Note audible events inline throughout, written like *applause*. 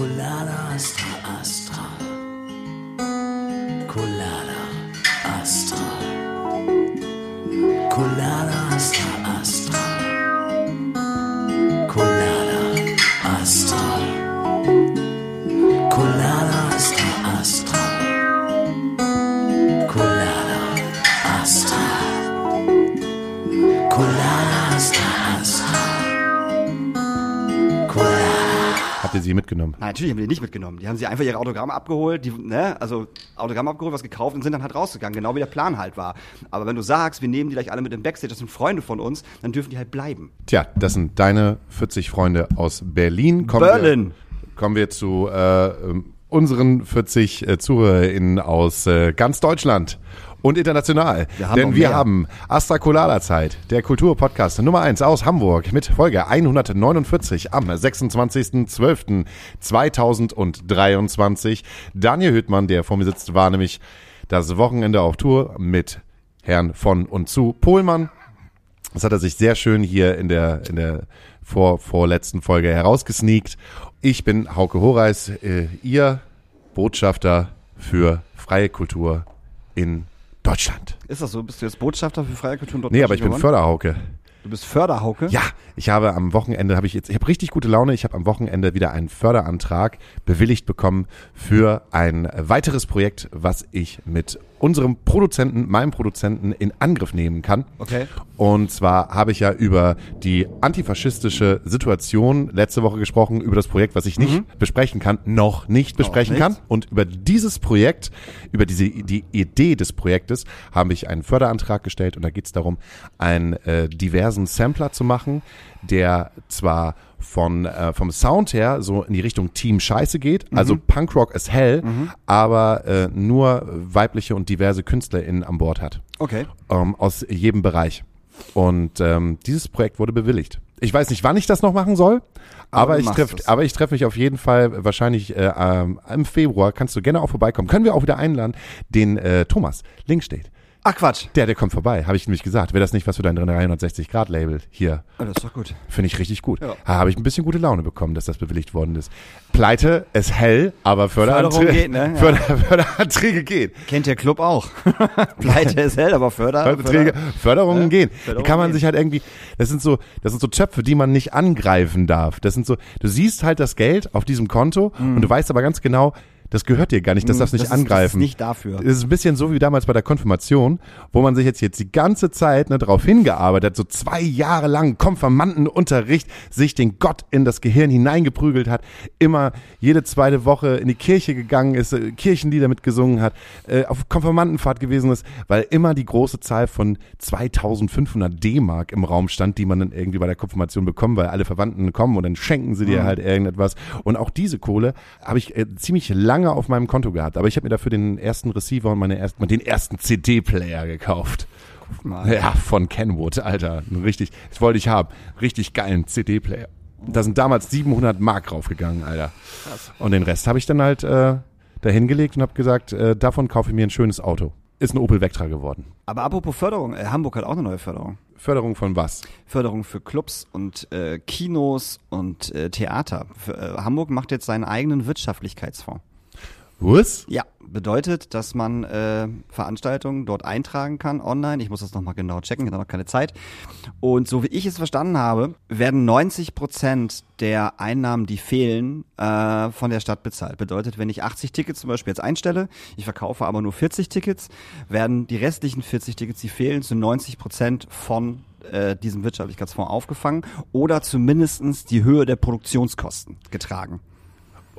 Colada Astra Astra. Colada mitgenommen? Nein, natürlich haben die nicht mitgenommen. Die haben sie einfach ihre Autogramme abgeholt, die, ne, also Autogramme abgeholt, was gekauft und sind dann halt rausgegangen, genau wie der Plan halt war. Aber wenn du sagst, wir nehmen die gleich alle mit im Backstage, das sind Freunde von uns, dann dürfen die halt bleiben. Tja, das sind deine 40 Freunde aus Berlin. Kommen Berlin. Wir, kommen wir zu äh, ähm, unseren 40 äh, ZuhörerInnen aus äh, ganz Deutschland und international. Wir Denn wir mehr. haben Astra Colada Zeit, der Kulturpodcast Nummer 1 aus Hamburg mit Folge 149 am 26.12.2023. Daniel Hüttmann, der vor mir sitzt, war nämlich das Wochenende auf Tour mit Herrn von und zu Pohlmann. Das hat er sich sehr schön hier in der, in der vor, vorletzten Folge herausgesneakt. Ich bin Hauke Horeis, äh, Ihr Botschafter für freie Kultur in Deutschland. Ist das so? Bist du jetzt Botschafter für freie Kultur und dort Nee, aber ich bin? Förderhauke. Du bist Förderhauke? Ja, ich habe am Wochenende habe ich jetzt ich habe richtig gute Laune, ich habe am Wochenende wieder einen Förderantrag bewilligt bekommen für ein weiteres Projekt, was ich mit unserem Produzenten, meinem Produzenten in Angriff nehmen kann. Okay. Und zwar habe ich ja über die antifaschistische Situation letzte Woche gesprochen, über das Projekt, was ich nicht besprechen kann, noch nicht besprechen nicht. kann. Und über dieses Projekt, über diese die Idee des Projektes, habe ich einen Förderantrag gestellt und da geht es darum, einen äh, diversen Sampler zu machen, der zwar von äh, vom Sound her so in die Richtung Team Scheiße geht, also Punkrock ist hell, aber äh, nur weibliche und diverse KünstlerInnen an Bord hat Okay. ähm, aus jedem Bereich. Und ähm, dieses Projekt wurde bewilligt. Ich weiß nicht, wann ich das noch machen soll, Aber aber, ich treffe, aber ich treffe mich auf jeden Fall wahrscheinlich äh, ähm, im Februar. Kannst du gerne auch vorbeikommen. Können wir auch wieder einladen, den äh, Thomas. Link steht. Ach Quatsch. Der, der kommt vorbei, habe ich nämlich gesagt. Wäre das nicht was für dein 360-Grad-Label hier? Oh, das ist doch gut. Finde ich richtig gut. Ja. Da habe ich ein bisschen gute Laune bekommen, dass das bewilligt worden ist. Pleite ist hell, aber Förderanträge, geht, ne? *laughs* Ja. Förder, Förderanträge geht. Kennt der Club auch. *laughs* Pleite ist hell, aber Förder. Förderträge, Förderungen Ja, gehen. Die Förderungen kann man gehen. sich halt irgendwie, das sind so, das sind so Töpfe, die man nicht angreifen darf. Das sind so, du siehst halt das Geld auf diesem Konto und du weißt aber ganz genau, das gehört dir gar nicht, das darfst du nicht Mhm. ist, angreifen. Das ist nicht dafür. Das ist ein bisschen so wie damals bei der Konfirmation, wo man sich jetzt jetzt die ganze Zeit ne, darauf hingearbeitet hat, so zwei Jahre lang Konfirmandenunterricht, sich den Gott in das Gehirn hineingeprügelt hat, immer jede zweite Woche in die Kirche gegangen ist, äh, Kirchenlieder mitgesungen hat, äh, auf Konfirmandenfahrt gewesen ist, weil immer die große Zahl von 2500 D-Mark im Raum stand, die man dann irgendwie bei der Konfirmation bekommt, weil alle Verwandten kommen und dann schenken sie dir halt irgendetwas. Und auch diese Kohle habe ich äh, ziemlich lange auf meinem Konto gehabt. Aber ich habe mir dafür den ersten Receiver und meine ersten, den ersten CD-Player gekauft. Mal. Ja, von Kenwood, Alter. Richtig, das wollte ich haben. Richtig geilen CD-Player. Da sind damals 700 Mark draufgegangen, Alter. Und den Rest habe ich dann halt äh, dahin gelegt und habe gesagt, äh, davon kaufe ich mir ein schönes Auto. Ist ein Opel Vectra geworden. Aber apropos Förderung, äh, Hamburg hat auch eine neue Förderung. Förderung von was? Förderung für Clubs und äh, Kinos und äh, Theater. Für, äh, Hamburg macht jetzt seinen eigenen Wirtschaftlichkeitsfonds. Was? Ja, bedeutet, dass man äh, Veranstaltungen dort eintragen kann online. Ich muss das nochmal genau checken, ich habe noch keine Zeit. Und so wie ich es verstanden habe, werden 90 Prozent der Einnahmen, die fehlen, äh, von der Stadt bezahlt. Bedeutet, wenn ich 80 Tickets zum Beispiel jetzt einstelle, ich verkaufe aber nur 40 Tickets, werden die restlichen 40 Tickets, die fehlen, zu 90 Prozent von äh, diesem Wirtschaftlichkeitsfonds aufgefangen oder zumindestens die Höhe der Produktionskosten getragen.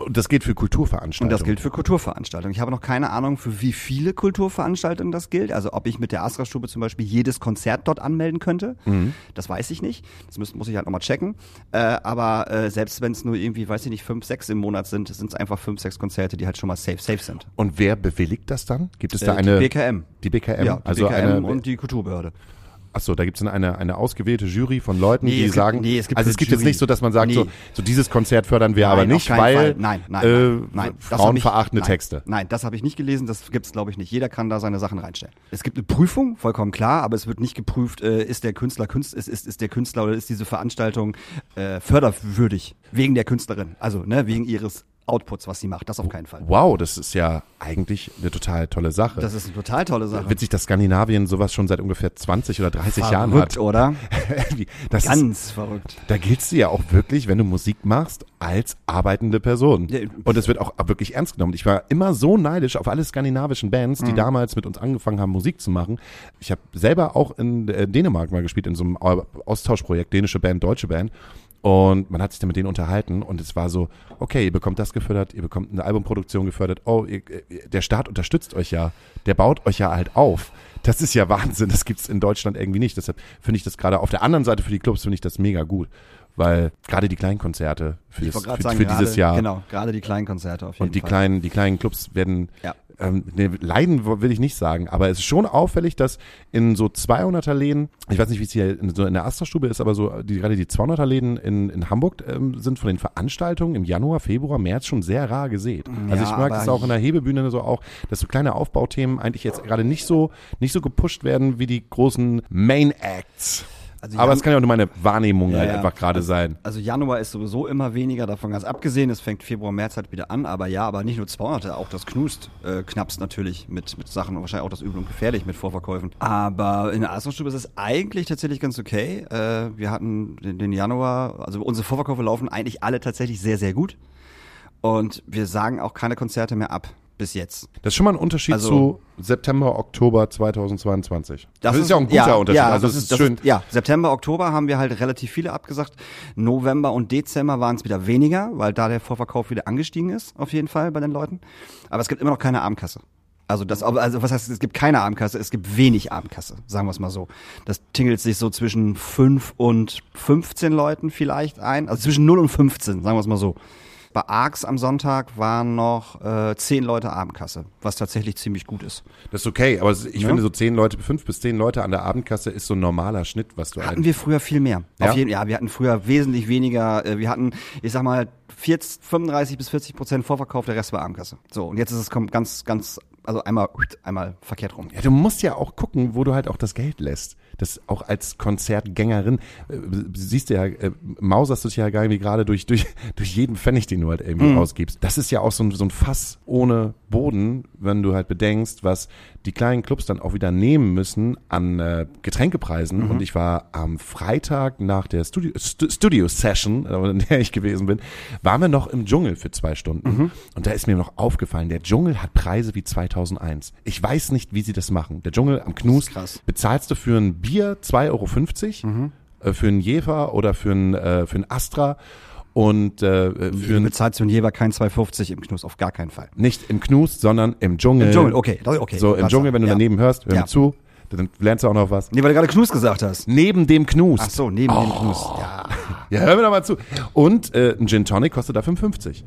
Und das geht für Und Kulturveranstaltungen. das gilt für Kulturveranstaltungen. Ich habe noch keine Ahnung, für wie viele Kulturveranstaltungen das gilt. Also ob ich mit der Astra-Stube zum Beispiel jedes Konzert dort anmelden könnte, das weiß ich nicht. Das muss, muss ich halt nochmal checken. Äh, aber äh, selbst wenn es nur irgendwie, weiß ich nicht, fünf, sechs im Monat sind, sind es einfach fünf, sechs Konzerte, die halt schon mal safe, safe sind. Und wer bewilligt das dann? Gibt es da Äh, eine? die BKM. Die BKM? Ja, die also BKM eine, und die Kulturbehörde. Achso, da gibt es eine, eine ausgewählte Jury von Leuten, Nee, die es gibt- sagen, nee, es gibt also es gibt jetzt Jury. nicht so, dass man sagt, Nee. so, so dieses Konzert fördern wir Nein, aber nicht, weil. Nein, nein, äh, nein, nein. Das hab ich- frauenverachtende Texte. Nein, das habe ich nicht gelesen, das gibt's glaube ich nicht. Jeder kann da seine Sachen reinstellen. Es gibt eine Prüfung, vollkommen klar, aber es wird nicht geprüft, äh, ist der Künstler Künst, ist, ist, ist der Künstler oder ist diese Veranstaltung äh, förderwürdig wegen der Künstlerin, also ne, wegen ihres Outputs, was sie macht. Das auf keinen Fall. Wow, das ist ja eigentlich eine total tolle Sache. Das ist eine total tolle Sache. Witzig, dass Skandinavien sowas schon seit ungefähr 20 oder 30 Jahren hat. Verrückt, oder? *laughs* Das ist, Ganz verrückt. da giltst du ja auch wirklich, wenn du Musik machst, als arbeitende Person. Ja, Und es wird auch wirklich ernst genommen. Ich war immer so neidisch auf alle skandinavischen Bands, Mhm. die damals mit uns angefangen haben, Musik zu machen. Ich habe selber auch in äh, Dänemark mal gespielt, in so einem Au- Austauschprojekt, dänische Band, deutsche Band. Und man hat sich dann mit denen unterhalten und es war so, okay, ihr bekommt das gefördert, ihr bekommt eine Albumproduktion gefördert, oh, ihr, ihr- der Staat unterstützt euch ja, der baut euch ja halt auf. Das ist ja Wahnsinn, das gibt's in Deutschland irgendwie nicht. Deshalb finde ich das gerade auf der anderen Seite für die Clubs finde ich das mega gut, weil gerade die Kleinkonzerte für, Ich das, für, sagen, für dieses gerade- Jahr Genau, gerade die kleinen Konzerte auf jeden und die Fall. kleinen, die kleinen Clubs werden Ja. Ähm, ne, leiden will ich nicht sagen, aber es ist schon auffällig, dass in so 200er Läden, ich weiß nicht, wie es hier in, so in der Astra-Stube ist, aber so die, gerade die 200er Läden in, in Hamburg ähm, sind von den Veranstaltungen im Januar, Februar, März schon sehr rar gesät. Also Ja, ich merke es auch in der Hebebühne so auch, dass so kleine Aufbauthemen eigentlich jetzt gerade nicht so nicht so gepusht werden wie die großen Main Acts. Also aber es kann ja auch nur meine Wahrnehmung Ja, halt ja. einfach gerade sein. Also Januar ist sowieso immer weniger, davon ganz abgesehen. Es fängt Februar, März halt wieder an. Aber ja, aber nicht nur 200, auch das Knust äh, knappst natürlich mit, mit Sachen und wahrscheinlich auch das Übel und Gefährlich mit Vorverkäufen. Aber in der Astra-Stube ist es eigentlich tatsächlich ganz okay. Äh, wir hatten den, den Januar, also unsere Vorverkäufe laufen eigentlich alle tatsächlich sehr, sehr gut. Und wir sagen auch keine Konzerte mehr ab. Bis jetzt. Das ist schon mal ein Unterschied Also- zu September, Oktober 2022. Das, ist ja auch ein guter ja, Unterschied. Ja, also das ist das schön. ja, September, Oktober haben wir halt relativ viele abgesagt. November und Dezember waren es wieder weniger, weil da der Vorverkauf wieder angestiegen ist, auf jeden Fall bei den Leuten. Aber es gibt immer noch keine Abendkasse. Also das, also was heißt, es gibt keine Abendkasse, es gibt wenig Abendkasse, sagen wir es mal so. Das tingelt sich so zwischen 5 und 15 Leuten vielleicht ein, also zwischen 0 und 15, sagen wir es mal so. Bei ARX am Sonntag waren noch äh, 10 Leute Abendkasse, was tatsächlich ziemlich gut ist. Das ist okay, aber ich Ja. finde so zehn Leute, fünf bis zehn Leute an der Abendkasse ist so ein normaler Schnitt, was du Hatten wir früher viel mehr. Ja? Auf jeden, ja, wir hatten früher wesentlich weniger. äh, Wir hatten, ich sag mal, 40, 35 bis 40 Prozent Vorverkauf, der Rest war Abendkasse. So, und jetzt ist es kommt ganz, ganz, also einmal, einmal verkehrt rum. Ja, du musst ja auch gucken, wo du halt auch das Geld lässt. Das auch als Konzertgängerin, äh, siehst du ja, äh, mauserst du dich ja gar irgendwie gerade durch, durch, *laughs* durch jeden Pfennig, den du halt irgendwie Mhm. ausgibst. Das ist ja auch so ein, so ein Fass ohne Boden, wenn du halt bedenkst, was die kleinen Clubs dann auch wieder nehmen müssen an äh, Getränkepreisen. Mhm. Und ich war am Freitag nach der Studio, Stu- Studio Session, äh, in der ich gewesen bin, waren wir noch im Dschungel für zwei Stunden. Mhm. Und da ist mir noch aufgefallen, der Dschungel hat Preise wie 2001. Ich weiß nicht, wie sie das machen. Der Dschungel am Knus krass. bezahlst du für ein Bier 2,50 Euro, Mhm. äh, für einen Jefer oder für ein, äh, für ein Astra und äh, für Du bezahlst für einen Jeber kein 2,50 im Knus, auf gar keinen Fall. nicht im Knus, sondern im Dschungel. Im Dschungel, okay, okay. So im Dschungel, wenn du ja. daneben hörst, hör Ja. mir zu, dann lernst du auch noch was. Nee, weil du gerade Knus gesagt hast. Neben dem Knus. Ach so, neben dem Oh. Knus. Ja. Ja, hör mir doch mal zu. Und äh, ein Gin Tonic kostet da 55.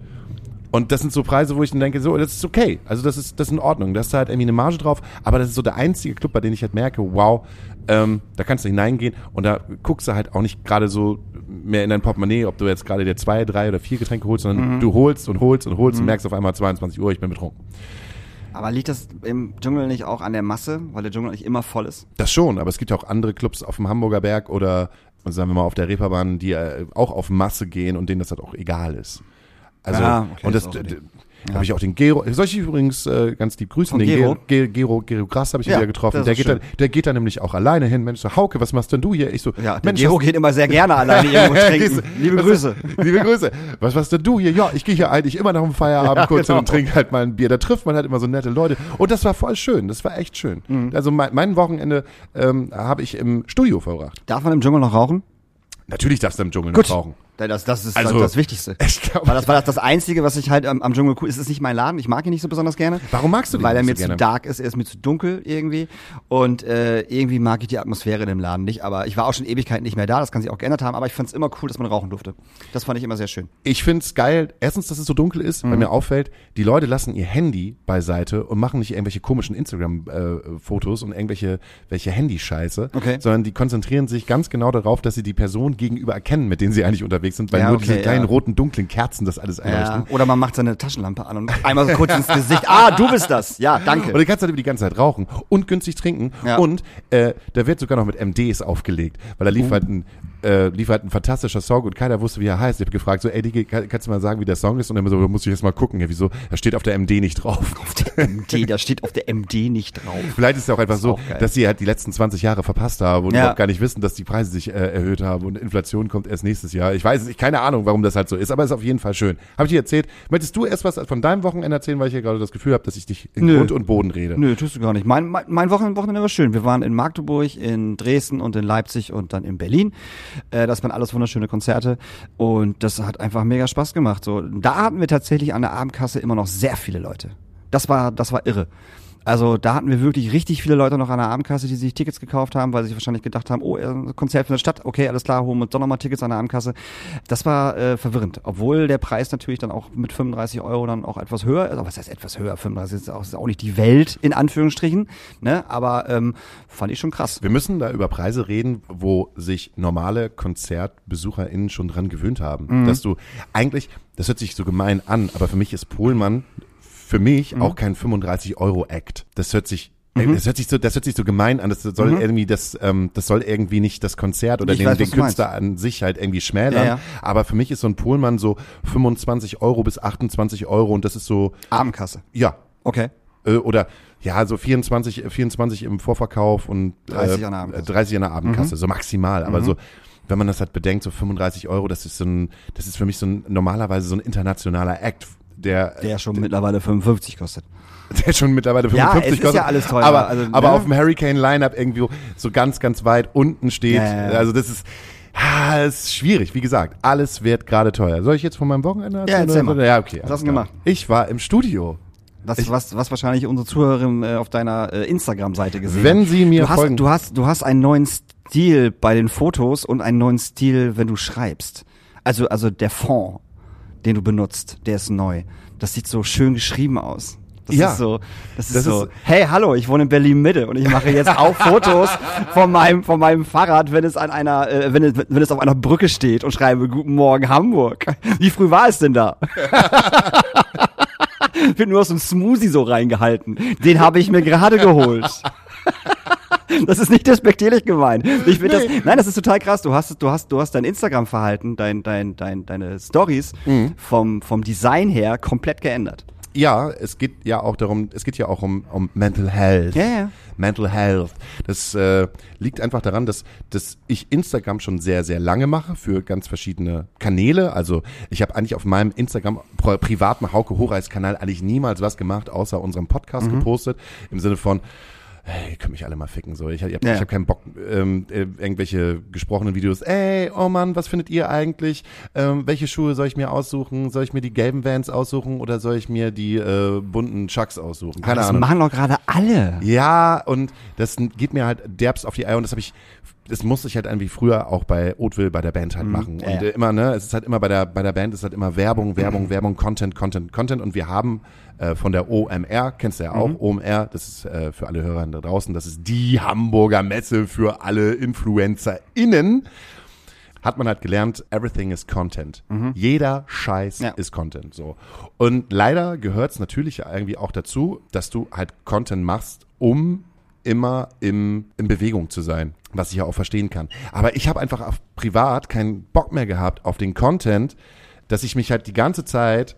Und das sind so Preise, wo ich dann denke, so, das ist okay. Also das ist, das ist in Ordnung. Da ist halt irgendwie eine Marge drauf. Aber das ist so der einzige Club, bei dem ich halt merke, wow, ähm, da kannst du hineingehen und da guckst du halt auch nicht gerade so mehr in dein Portemonnaie, ob du jetzt gerade dir zwei, drei oder vier Getränke holst, sondern du holst und holst und holst und merkst auf einmal 22 Uhr, ich bin betrunken. Aber liegt das im Dschungel nicht auch an der Masse, weil der Dschungel nicht immer voll ist? Das schon, aber es gibt ja auch andere Clubs auf dem Hamburger Berg oder sagen wir mal auf der Reeperbahn, die äh, auch auf Masse gehen und denen das halt auch egal ist. Also Ja, okay, und das, d- habe ich auch den Gero, soll ich übrigens äh, ganz lieb grüßen, Von den Gero? Gero, Gero, Gero Grass habe ich Ja, wieder getroffen. Der geht, schön. da, der geht da nämlich auch alleine hin. Mensch, so, Hauke, was machst denn du hier? Ich so, Ja, Mensch, Gero geht immer sehr gerne alleine *laughs* irgendwo trinken. Liebe Grüße. Liebe Grüße. Was machst denn du hier? Ja, ich gehe hier eigentlich immer nach dem Feierabend *laughs* Ja, kurz hin und genau. trinke halt mal ein Bier. Da trifft man halt immer so nette Leute. Und das war voll schön. Das war echt schön. Mhm. Also mein, mein Wochenende ähm, habe ich im Studio verbracht. Darf man im Dschungel noch rauchen? Natürlich darfst du im Dschungel Gut. nicht rauchen. Das, das ist Also- das Wichtigste. *laughs* Ich glaub- Weil das war das, das Einzige, was ich halt am, am Dschungel cool. Es ist nicht mein Laden, ich mag ihn nicht so besonders gerne. Warum magst du den Weil er mir so gerne? zu dark ist, er ist mir zu dunkel irgendwie. Und äh, irgendwie mag ich die Atmosphäre in dem Laden nicht. Aber ich war auch schon Ewigkeit nicht mehr da, das kann sich auch geändert haben. Aber ich fand es immer cool, dass man rauchen durfte. Das fand ich immer sehr schön. Ich find's geil, erstens, dass es so dunkel ist, Mhm. weil mir auffällt, die Leute lassen ihr Handy beiseite und machen nicht irgendwelche komischen Instagram-Fotos und irgendwelche welche Handyscheiße, Okay. sondern die konzentrieren sich ganz genau darauf, dass sie die Person gegenüber erkennen, mit denen sie eigentlich unterwegs sind, weil Ja, nur okay, diese kleinen ja. roten, dunklen Kerzen das alles einleuchten. Oder man macht seine Taschenlampe an und einmal so kurz ins Gesicht. Ah, du bist das. Ja, danke. Und du kannst halt die ganze Zeit rauchen und günstig trinken. Und äh, da wird sogar noch mit MDs aufgelegt, weil da lief halt ein äh, lief halt ein fantastischer Song und keiner wusste, wie er heißt. Ich habe gefragt, so, ey, Digi, kann, kannst du mal sagen, wie der Song ist? Und dann so, muss ich jetzt mal gucken. Ja, wieso? Da steht auf der MD nicht drauf. Auf der MD, da steht auf der MD nicht drauf. Vielleicht ist es auch einfach so, auch dass sie halt die letzten 20 Jahre verpasst haben und Ja. überhaupt gar nicht wissen, dass die Preise sich äh, erhöht haben und Inflation kommt erst nächstes Jahr. Ich weiß es nicht, keine Ahnung, warum das halt so ist, aber ist auf jeden Fall schön. Habe ich dir erzählt? Möchtest du erst was von deinem Wochenende erzählen, weil ich ja gerade das Gefühl habe, dass ich dich in Nö. Grund und Boden rede? Nö, tust du gar nicht. Mein, mein, mein Wochenende war schön. Wir waren in Magdeburg, in Dresden und in Leipzig und dann in Berlin. Äh, das waren alles wunderschöne Konzerte und das hat einfach mega Spaß gemacht. So, da hatten wir tatsächlich an der Abendkasse immer noch sehr viele Leute. Das war, das war irre. Also da hatten wir wirklich richtig viele Leute noch an der Abendkasse, die sich Tickets gekauft haben, weil sie sich wahrscheinlich gedacht haben, oh, äh, ein Konzert von der Stadt, okay, alles klar, holen wir uns doch nochmal Tickets an der Abendkasse. Das war äh, verwirrend, obwohl der Preis natürlich dann auch mit 35 Euro dann auch etwas höher ist. Aber was heißt etwas höher? 35 ist auch, ist auch nicht die Welt, in Anführungsstrichen, ne? aber ähm, fand ich schon krass. Wir müssen da über Preise reden, wo sich normale KonzertbesucherInnen schon dran gewöhnt haben. Mhm. Dass du eigentlich, das hört sich so gemein an, aber für mich ist Pohlmann für mich Mhm. auch kein 35-Euro-Act. Das hört sich äh, Das hört sich so, das hört sich so gemein an. Das soll irgendwie das, ähm, das soll irgendwie nicht das Konzert oder Mhm. Ich den, weiß, den. Künstler an sich halt irgendwie schmälern. Ja, ja. Aber für mich ist so ein Pohlmann so 25 Euro bis 28 Euro und das ist so, Abendkasse. ja, Okay. äh, oder ja, so 24, 24 im Vorverkauf und 30 an der Abendkasse. 30 an der Mhm. Abendkasse, so maximal. Aber so, wenn man das halt bedenkt, so 35 Euro, das ist so ein, das ist für mich so ein normalerweise so ein internationaler Act, der, Der schon mittlerweile 55 kostet. *laughs* der schon mittlerweile Ja, 55 es ist kostet. ja alles teurer, Aber, also, aber ne? auf dem Hurricane Lineup irgendwie so ganz, ganz weit unten steht. Ja, ja, ja. Also das ist, ah, ist schwierig. Wie gesagt, alles wird gerade teuer. Soll ich jetzt von meinem Wochenende erzählen? erzähl oder? mal. Ja, okay. Was hast du gemacht? Ich war im Studio. Das, Ich- was, was wahrscheinlich unsere Zuhörerin äh, auf deiner äh, Instagram-Seite gesehen Wenn sie mir du hast, folgen- Du hast, du hast einen neuen Stil bei den Fotos und einen neuen Stil, wenn du schreibst. Also, also der Font, den du benutzt, der ist neu. Das sieht so schön geschrieben aus. Das Ja. ist so, das ist Das so, ist- hey, hallo, ich wohne in Berlin Mitte und ich mache jetzt *laughs* auch Fotos von meinem, von meinem Fahrrad, wenn es an einer, äh, wenn es, wenn es auf einer Brücke steht und schreibe, guten Morgen Hamburg. Wie früh war es denn da? *laughs* wird nur aus einem Smoothie so reingehalten. Den habe ich mir gerade geholt. *laughs* *laughs* Das ist nicht despektierlich gemeint. Ich find das, nein, das ist total krass. Du hast, du hast, du hast dein Instagram-Verhalten, dein, dein, dein, deine Stories Mhm. vom, vom Design her komplett geändert. Ja, es geht ja auch darum, es geht ja auch um, um Mental Health. Ja, ja. Mental Health. Das äh, liegt einfach daran, dass, dass ich Instagram schon sehr, sehr lange mache für ganz verschiedene Kanäle. Also ich habe eigentlich auf meinem Instagram pri- privaten Hauke Horeis Kanal eigentlich niemals was gemacht, außer unserem Podcast Mhm. gepostet. Im Sinne von, Hey, ihr könnt mich alle mal ficken. So, ich, ich habe Ja. hab keinen Bock, ähm, äh, irgendwelche gesprochenen Videos. Ey, oh Mann, was findet ihr eigentlich? Ähm, welche Schuhe soll ich mir aussuchen? Soll ich mir die gelben Vans aussuchen oder soll ich mir die äh, bunten Chucks aussuchen? Keine das Ahnung. machen doch gerade alle. Ja, und das geht mir halt derbst auf die Eier und das habe ich, das musste ich halt irgendwie früher auch bei Oatville bei der Band halt machen. Mhm. Ja, und äh, immer, ne, es ist halt immer bei der, bei der Band ist halt immer Werbung, Mhm. Werbung, Werbung, Content, Content, Content und wir haben äh, von der OMR, kennst du ja auch, Mhm. OMR, das ist äh, für alle Hörer da draußen, das ist die Hamburger Messe für alle InfluencerInnen hat man halt gelernt, everything is Content. Jeder Scheiß Ja. ist Content. So. Und leider gehört es natürlich irgendwie auch dazu, dass du halt Content machst, um immer im, in Bewegung zu sein, was ich ja auch verstehen kann. Aber ich habe einfach privat keinen Bock mehr gehabt auf den Content, dass ich mich halt die ganze Zeit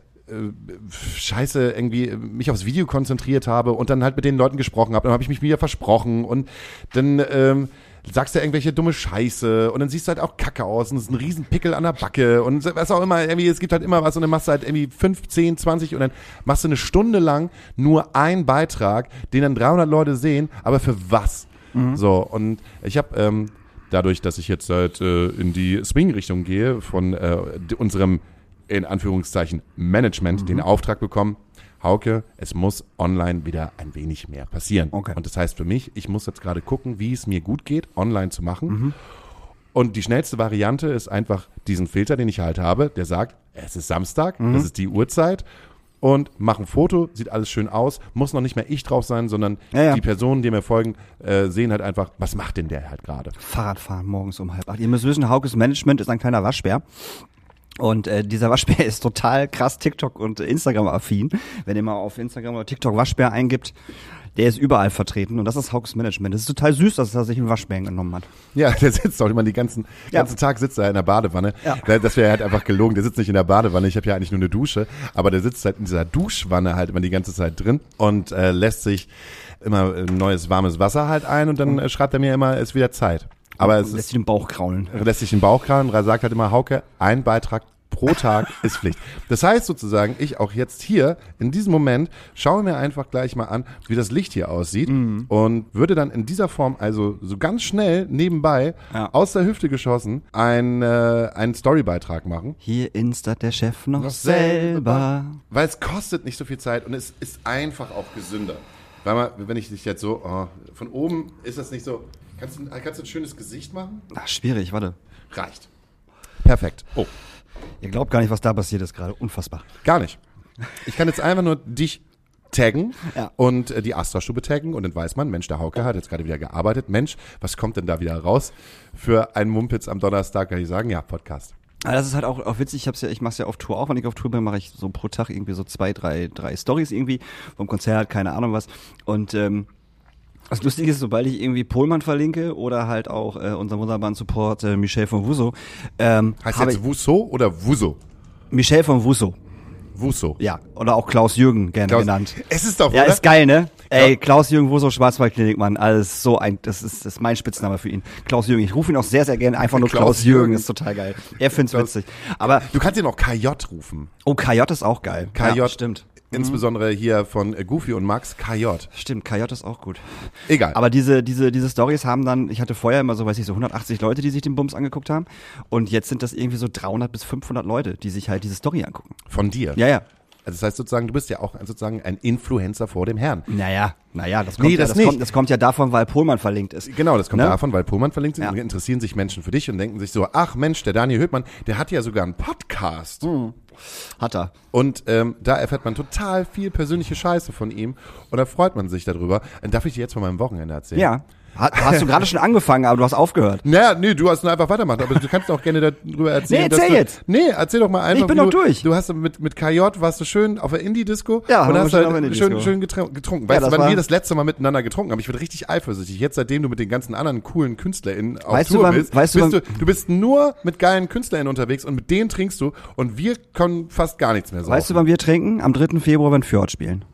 scheiße irgendwie äh, mich aufs Video konzentriert habe und dann halt mit den Leuten gesprochen habe. Dann habe ich mich wieder versprochen und dann ähm, sagst du irgendwelche dumme Scheiße und dann siehst du halt auch kacke aus und es ist ein riesen Pickel an der Backe und was auch immer, irgendwie, es gibt halt immer was und dann machst du halt irgendwie 5, 10, 20 und dann machst du eine Stunde lang nur einen Beitrag, den dann 300 Leute sehen, aber für was? So, und ich habe ähm, dadurch, dass ich jetzt halt äh, in die Swing-Richtung gehe, von äh, unserem, in Anführungszeichen, Management den Auftrag bekommen, Hauke, es muss online wieder ein wenig mehr passieren. Okay. Und das heißt für mich, ich muss jetzt gerade gucken, wie es mir gut geht, online zu machen. Mhm. Und die schnellste Variante ist einfach diesen Filter, den ich halt habe, der sagt, es ist Samstag, Mhm. das ist die Uhrzeit und mach ein Foto, sieht alles schön aus, muss noch nicht mehr ich drauf sein, sondern Ja, ja. die Personen, die mir folgen, äh, sehen halt einfach, was macht denn der halt gerade? Fahrradfahren morgens um halb acht. Ihr müsst wissen, Haukes Management ist ein kleiner Waschbär. Und äh, dieser Waschbär *laughs* ist total krass TikTok und Instagram-affin. Wenn ihr mal auf Instagram oder TikTok Waschbär eingibt, Der ist überall vertreten und das ist Hauks Management. Das ist total süß, dass er sich einen Waschbären genommen hat. Ja, *laughs* der sitzt auch immer den ganzen, Ja. ganzen Tag sitzt er in der Badewanne. Ja. Da- Das wäre halt einfach gelogen. Der sitzt nicht in der Badewanne. Ich habe ja eigentlich nur eine Dusche, aber der sitzt halt in dieser Duschwanne halt immer die ganze Zeit drin und äh, lässt sich immer äh, neues warmes Wasser halt ein und dann äh, schreibt er mir immer, es ist wieder Zeit. Aber es *laughs* Lässt sich den Bauch kraulen. lässt sich den Bauch krauen und sagt halt immer, Hauke, ein Beitrag pro Tag *laughs* ist Pflicht. Das heißt sozusagen, ich auch jetzt hier in diesem Moment schaue mir einfach gleich mal an, wie das Licht hier aussieht Mhm. und würde dann in dieser Form also so ganz schnell nebenbei Ja. aus der Hüfte geschossen ein, äh, einen Storybeitrag machen. Hier instat der Chef noch, Noch selber. Weil es kostet nicht so viel Zeit und es ist einfach auch gesünder. Weil man, wenn ich dich jetzt so, oh, von oben ist das nicht so, kannst du, kannst du ein schönes Gesicht machen? Ach, schwierig, warte. Reicht. Perfekt. Oh. Ihr glaubt gar nicht, was da passiert ist gerade. Unfassbar. Gar nicht. Ich kann jetzt einfach nur dich taggen Ja. und äh, die Astra-Stube taggen und dann weiß man, Mensch, der Hauke hat jetzt gerade wieder gearbeitet. Mensch, was kommt denn da wieder raus für einen Mumpitz am Donnerstag? Kann ich sagen, ja, Podcast. Aber das ist halt auch, auch witzig, ich hab's ja, ich mach's ja auf Tour auch, wenn ich auf Tour bin, mache ich so pro Tag irgendwie so zwei, drei, drei Stories irgendwie vom Konzert, keine Ahnung was. Und ähm, das Lustige ist, sobald ich irgendwie Pohlmann verlinke oder halt auch äh, unseren wunderbaren Support äh, Michel von Wuso, ähm, Heißt jetzt Wusso oder Wuso? Michel von Wuso, Wusso. ja, oder auch Klaus Jürgen gerne Klaus- genannt. Es ist doch, Ja, oder? ist geil, ne? Ey, Klaus Jürgen Wuso, Schwarzwaldklinik, Mann, alles so ein, das ist, das ist mein Spitzname für ihn. Klaus Jürgen, ich rufe ihn auch sehr, sehr gerne einfach nur Klaus Klaus, Jürgen, Jürgen. ist total geil. Er find's Klaus- witzig. Aber, Du kannst ihn auch KJ rufen. oh, KJ ist auch geil. KJ. Ja, stimmt. Insbesondere hier von äh, Goofy und Max, KJ. Stimmt, KJ ist auch gut. Egal. Aber diese, diese, diese Stories haben dann, ich hatte vorher immer so, weiß ich, so 180 Leute, die sich den Bums angeguckt haben. Und jetzt sind das irgendwie so 300 bis 500 Leute, die sich halt diese Story angucken. von dir. Ja, ja. Also das heißt sozusagen, du bist ja auch sozusagen ein Influencer vor dem Herrn. Naja, naja, das kommt, Nee, ja, das kommt, das kommt ja davon, weil Pohlmann verlinkt ist. Genau, das kommt Ne? davon, weil Pullman verlinkt ist Ja. und interessieren sich Menschen für dich und denken sich so, ach Mensch, der Daniel Höhtmann, der hat ja sogar einen Podcast. Hm. Hat er. Und ähm, da erfährt man total viel persönliche Scheiße von ihm und da freut man sich darüber. Und darf ich dir jetzt von meinem Wochenende erzählen? Ja. Ha- Hast du gerade schon angefangen, aber du hast aufgehört. *laughs* Naja, nee, du hast nur einfach weitermachen, aber du kannst auch gerne darüber erzählen. Nee, erzähl du, jetzt. Nee, erzähl doch mal einfach. Ich bin doch du, durch. Du hast mit, mit KJ, warst du schön auf der Indie-Disco Ja, und hast halt schön, schön getrun- getrunken. Ja, Weißt du, das wann wir das letzte Mal miteinander getrunken haben? Ich werde richtig eifersüchtig. Jetzt, seitdem du mit den ganzen anderen coolen KünstlerInnen auf Weißt du, Tour wann- bist, weißt du, bist du, wann- du bist nur mit geilen KünstlerInnen unterwegs und mit denen trinkst du und wir können fast gar nichts mehr saufen. Weißt du, wann wir trinken? Am 3. Februar, wenn Fjord spielen.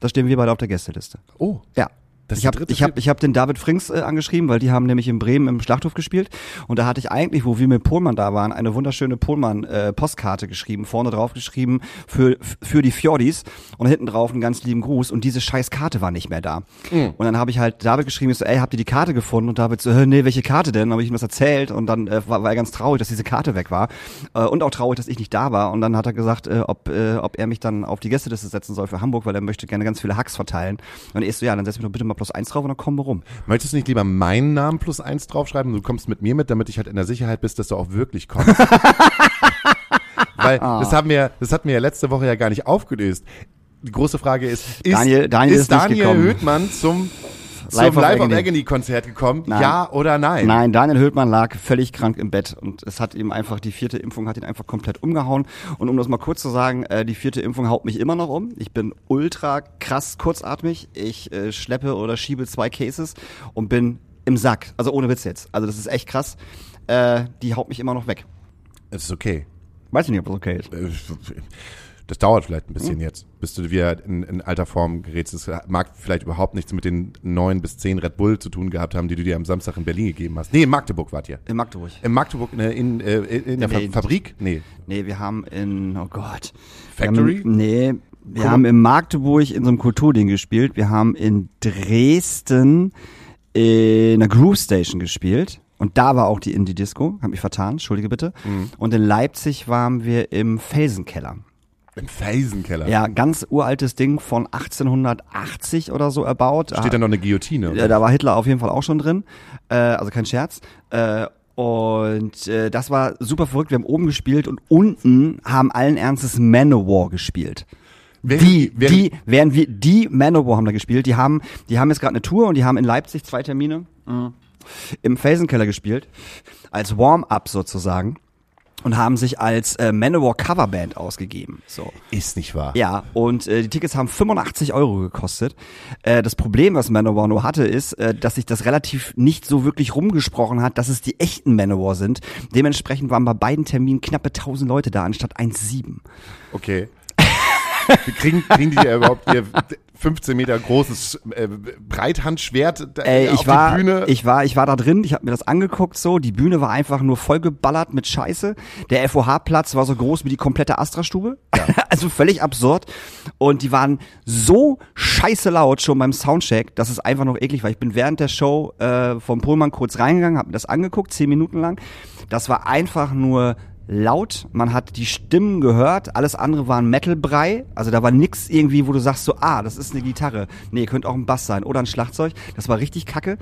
Da stehen wir beide auf der Gästeliste. Oh. Ja. Das ich habe ich hab, ich hab den David Frings äh, angeschrieben, weil die haben nämlich in Bremen im Schlachthof gespielt. Und da hatte ich eigentlich, wo wir mit Pohlmann da waren, eine wunderschöne Pohlmann-Postkarte geschrieben, vorne drauf geschrieben für, für die Fjordis und hinten drauf einen ganz lieben Gruß. Und diese scheiß Karte war nicht mehr da. Mhm. Und dann habe ich halt David geschrieben, ich so, ey, habt ihr die Karte gefunden? Und David so, "Hä, nee, welche Karte denn? Dann habe ich ihm das erzählt und dann äh, war, war er ganz traurig, dass diese Karte weg war. Äh, und auch traurig, dass ich nicht da war. Und dann hat er gesagt, äh, ob, äh, ob er mich dann auf die Gästeliste setzen soll für Hamburg, weil er möchte gerne ganz viele Hacks verteilen. Und ich so, ja, dann setz mich doch bitte mal plus eins drauf und dann kommen wir rum. Möchtest du nicht lieber meinen Namen plus eins draufschreiben? Du kommst mit mir mit, damit ich halt in der Sicherheit bist, dass du auch wirklich kommst. *laughs* Weil Ah. das haben wir, das hatten wir ja letzte Woche ja gar nicht aufgelöst. Die große Frage ist, ist Daniel- Daniel ist, ist Daniel. Höhtmann zum, zum Live Live, of Agony. Konzert gekommen? Nein. Ja oder nein? Nein, Daniel Hültmann lag völlig krank im Bett und es hat ihm einfach, die vierte Impfung hat ihn einfach komplett umgehauen. Und um das mal kurz zu sagen, äh, die vierte Impfung haut mich immer noch um. Ich bin ultra krass kurzatmig. Ich äh, schleppe oder schiebe zwei Cases und bin im Sack. Also ohne Witz jetzt. Also das ist echt krass. Äh, die haut mich immer noch weg. Es ist okay. Weiß ich nicht, ob das okay ist. Das dauert vielleicht ein bisschen jetzt, bis du wieder in, in alter Form gerätst. Es mag vielleicht überhaupt nichts mit den neun bis zehn Red Bull zu tun gehabt haben, die du dir am Samstag in Berlin gegeben hast. Nee, in Magdeburg wart ihr. In Magdeburg. In Magdeburg in, der- in, äh, in der Nee, Fa Fabrik? Nee. Nee, wir haben in, oh Gott. Factory? Haben, nee, wir Guck haben in Magdeburg in so einem Kulturding gespielt. Wir haben in Dresden in einer Groove Station gespielt. Und da war auch die Indie-Disco. Hab mich vertan, entschuldige bitte. Mhm. Und in Leipzig waren wir im Felsenkeller. Im Felsenkeller. Ja, ganz uraltes Ding von 1880 oder so erbaut. Steht da noch eine Guillotine? Ja, da war Hitler auf jeden Fall auch schon drin. Äh, also kein Scherz. Äh, und äh, das war super verrückt. Wir haben oben gespielt und unten haben allen Ernstes Manowar gespielt. Wer- die, wer- die, während wir, die Manowar haben da gespielt. Die haben, die haben jetzt gerade eine Tour und die haben in Leipzig zwei Termine im Felsenkeller gespielt. Als Warm-up sozusagen. Und haben sich als äh, Manowar Coverband ausgegeben. So. Ist nicht wahr. Ja, und äh, die Tickets haben 85 Euro gekostet. Äh, das Problem, was Manowar nur hatte, ist, äh, dass sich das relativ nicht so wirklich rumgesprochen hat, dass es die echten Manowar sind. Dementsprechend waren bei beiden Terminen knappe 1000 Leute da, anstatt 1,7. Okay. Wir *laughs* kriegen, kriegen die ja überhaupt ihr 15 Meter großes äh, Breithandschwert Ey, auf ich war, die Bühne? ich war, ich war da drin, ich habe mir das angeguckt so, die Bühne war einfach nur vollgeballert mit Scheiße. Der FOH-Platz war so groß wie die komplette Astra-Stube. *laughs* also völlig absurd. Und die waren so scheiße laut schon beim Soundcheck, dass es einfach noch eklig war. Ich bin während der Show äh, vom Pullman kurz reingegangen, habe mir das angeguckt, zehn Minuten lang. Das war einfach nur laut, man hat die Stimmen gehört, alles andere war ein Metal-Brei, also da war nix irgendwie, wo du sagst so, ah, das ist eine Gitarre, nee, könnte auch ein Bass sein oder ein Schlagzeug, das war richtig kacke,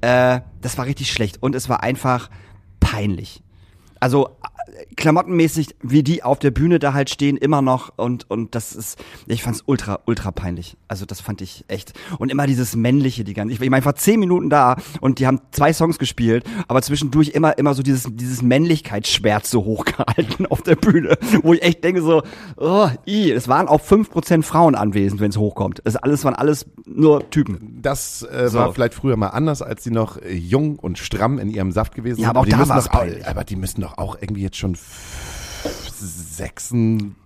äh, das war richtig schlecht und es war einfach peinlich. Also klamottenmäßig, wie die auf der Bühne da halt stehen, immer noch und und das ist, ich fand's ultra ultra peinlich. Also das fand ich echt und immer dieses männliche, die ganze. Ich, ich meine, ich war zehn Minuten da und die haben zwei Songs gespielt, aber zwischendurch immer immer so dieses dieses Männlichkeitsschwert so hochgehalten *laughs* auf der Bühne, wo ich echt denke so, oh, i, es waren auch fünf Prozent Frauen anwesend, wenn es hochkommt. Es alles waren alles nur Typen. Das äh, So. war vielleicht früher mal anders, als die noch äh, jung und stramm in ihrem Saft gewesen Ja, sind. aber auch die da müssen war's doch, auch- peinlich. Aber die müssen doch auch irgendwie jetzt schon sechsen,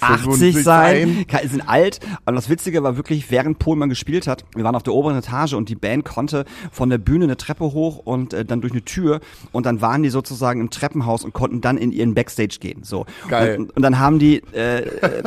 80 sein, Ke- sind alt. Und das Witzige war wirklich, während Pohlmann gespielt hat, wir waren auf der oberen Etage und die Band konnte von der Bühne eine Treppe hoch und äh, dann durch eine Tür und dann waren die sozusagen im Treppenhaus und konnten dann in ihren Backstage gehen. So. Geil. Und, und dann haben die, äh, äh,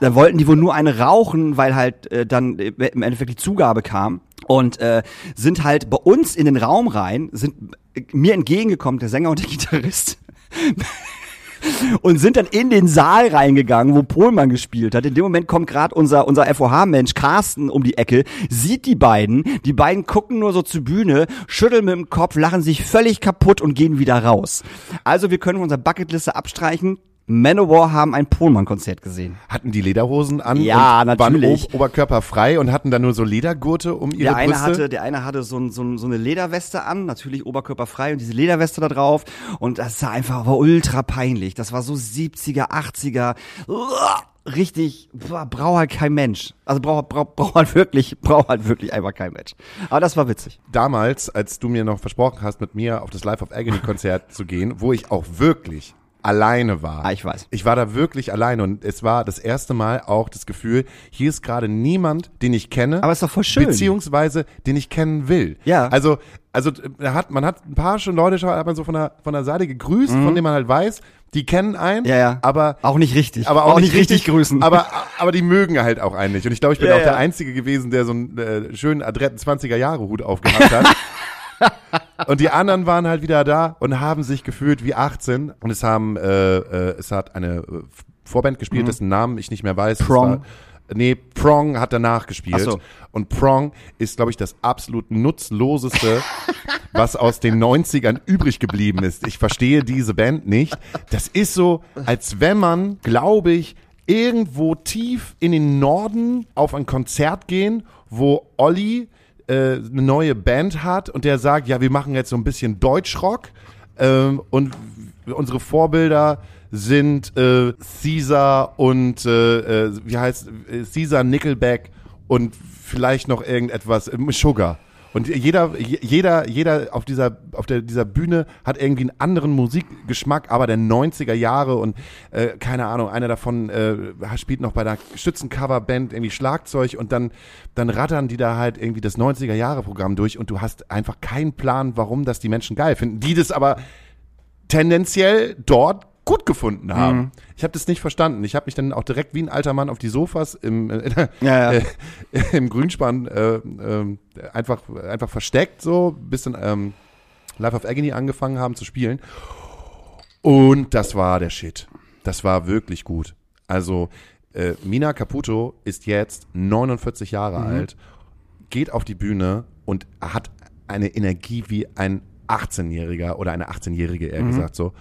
dann wollten die wohl nur eine rauchen, weil halt äh, dann im Endeffekt die Zugabe kam. Und äh, sind halt bei uns in den Raum rein, sind äh, mir entgegengekommen, der Sänger und der Gitarrist *laughs* und sind dann in den Saal reingegangen, wo Pohlmann gespielt hat. In dem Moment kommt gerade unser unser FOH-Mensch Carsten um die Ecke, sieht die beiden, die beiden gucken nur so zur Bühne, schütteln mit dem Kopf, lachen sich völlig kaputt und gehen wieder raus. Also wir können unsere Bucketliste abstreichen. Manowar haben ein Pohlmann-Konzert gesehen. Hatten die Lederhosen an Ja, und natürlich. waren ob oberkörperfrei und hatten dann nur so Ledergurte um ihre Der eine Brüste? hatte, der eine hatte so, ein, so, ein, so eine Lederweste an, natürlich oberkörperfrei und diese Lederweste da drauf und das sah einfach war ultra peinlich. Das war so 70er, 80er, uah, richtig, boah, braucht halt kein Mensch. Also braucht braucht braucht halt wirklich, braucht halt wirklich einfach kein Mensch. Aber das war witzig. damals, als du mir noch versprochen hast, mit mir auf das Life of Agony Konzert zu gehen, wo ich auch wirklich alleine war. Ah, ich weiß. Ich war da wirklich alleine und es war das erste Mal auch das Gefühl, hier ist gerade niemand, den ich kenne. Aber ist doch voll schön. Beziehungsweise, den ich kennen will. Ja. Also, also, äh, hat, man hat ein paar schon Leute schon, hat man so von der, von der Seite gegrüßt, von denen man halt weiß, die kennen einen. Mhm. Ja, ja. Aber, Auch nicht richtig. aber auch, nicht richtig, grüßen. Aber, aber die mögen halt auch einen nicht. Und ich glaube, ich bin Ja, auch der. Einzige gewesen, der so einen äh, schönen adretten 20er Jahre Hut aufgehabt hat. *laughs* und die anderen waren halt wieder da und haben sich gefühlt wie 18. Und es haben, äh, äh, es hat eine äh, Vorband gespielt, dessen Namen ich nicht mehr weiß. Mhm. Prong. Nee, Prong hat danach gespielt. So. Und Prong ist, glaube ich, das absolut nutzloseste, *laughs* was aus den 90ern übrig geblieben ist. Ich verstehe diese Band nicht. Das ist so, als wenn man, glaube ich, irgendwo tief in den Norden auf ein Konzert gehen, wo Olli äh, eine neue Band hat und der sagt, ja, wir machen jetzt so ein bisschen Deutschrock ähm, und unsere Vorbilder sind äh, Caesar und äh, äh, wie heißt äh, Caesar Nickelback und vielleicht noch irgendetwas äh, Sugar. Und jeder, je- jeder, jeder auf dieser, auf der, dieser Bühne hat irgendwie einen anderen Musikgeschmack, aber der 90er Jahre und äh, keine Ahnung, einer davon äh, spielt noch bei der Schützencoverband irgendwie Schlagzeug und dann, dann rattern die da halt irgendwie das 90er Jahre Programm durch und du hast einfach keinen Plan, warum das die Menschen geil finden, die das aber tendenziell dort gut gefunden haben. Mhm. Ich habe das nicht verstanden. Ich habe mich dann auch direkt wie ein alter Mann auf die Sofas im, *laughs* äh, Ja, ja. äh, im Grünspan äh, ähm, einfach, einfach versteckt, so bis dann ähm, Life of Agony angefangen haben zu spielen. Und das war der Shit. Das war wirklich gut. Also äh, Mina Caputo ist jetzt 49 Jahre alt, geht auf die Bühne und hat eine Energie wie ein 18-Jähriger oder eine 18-Jährige eher gesagt so.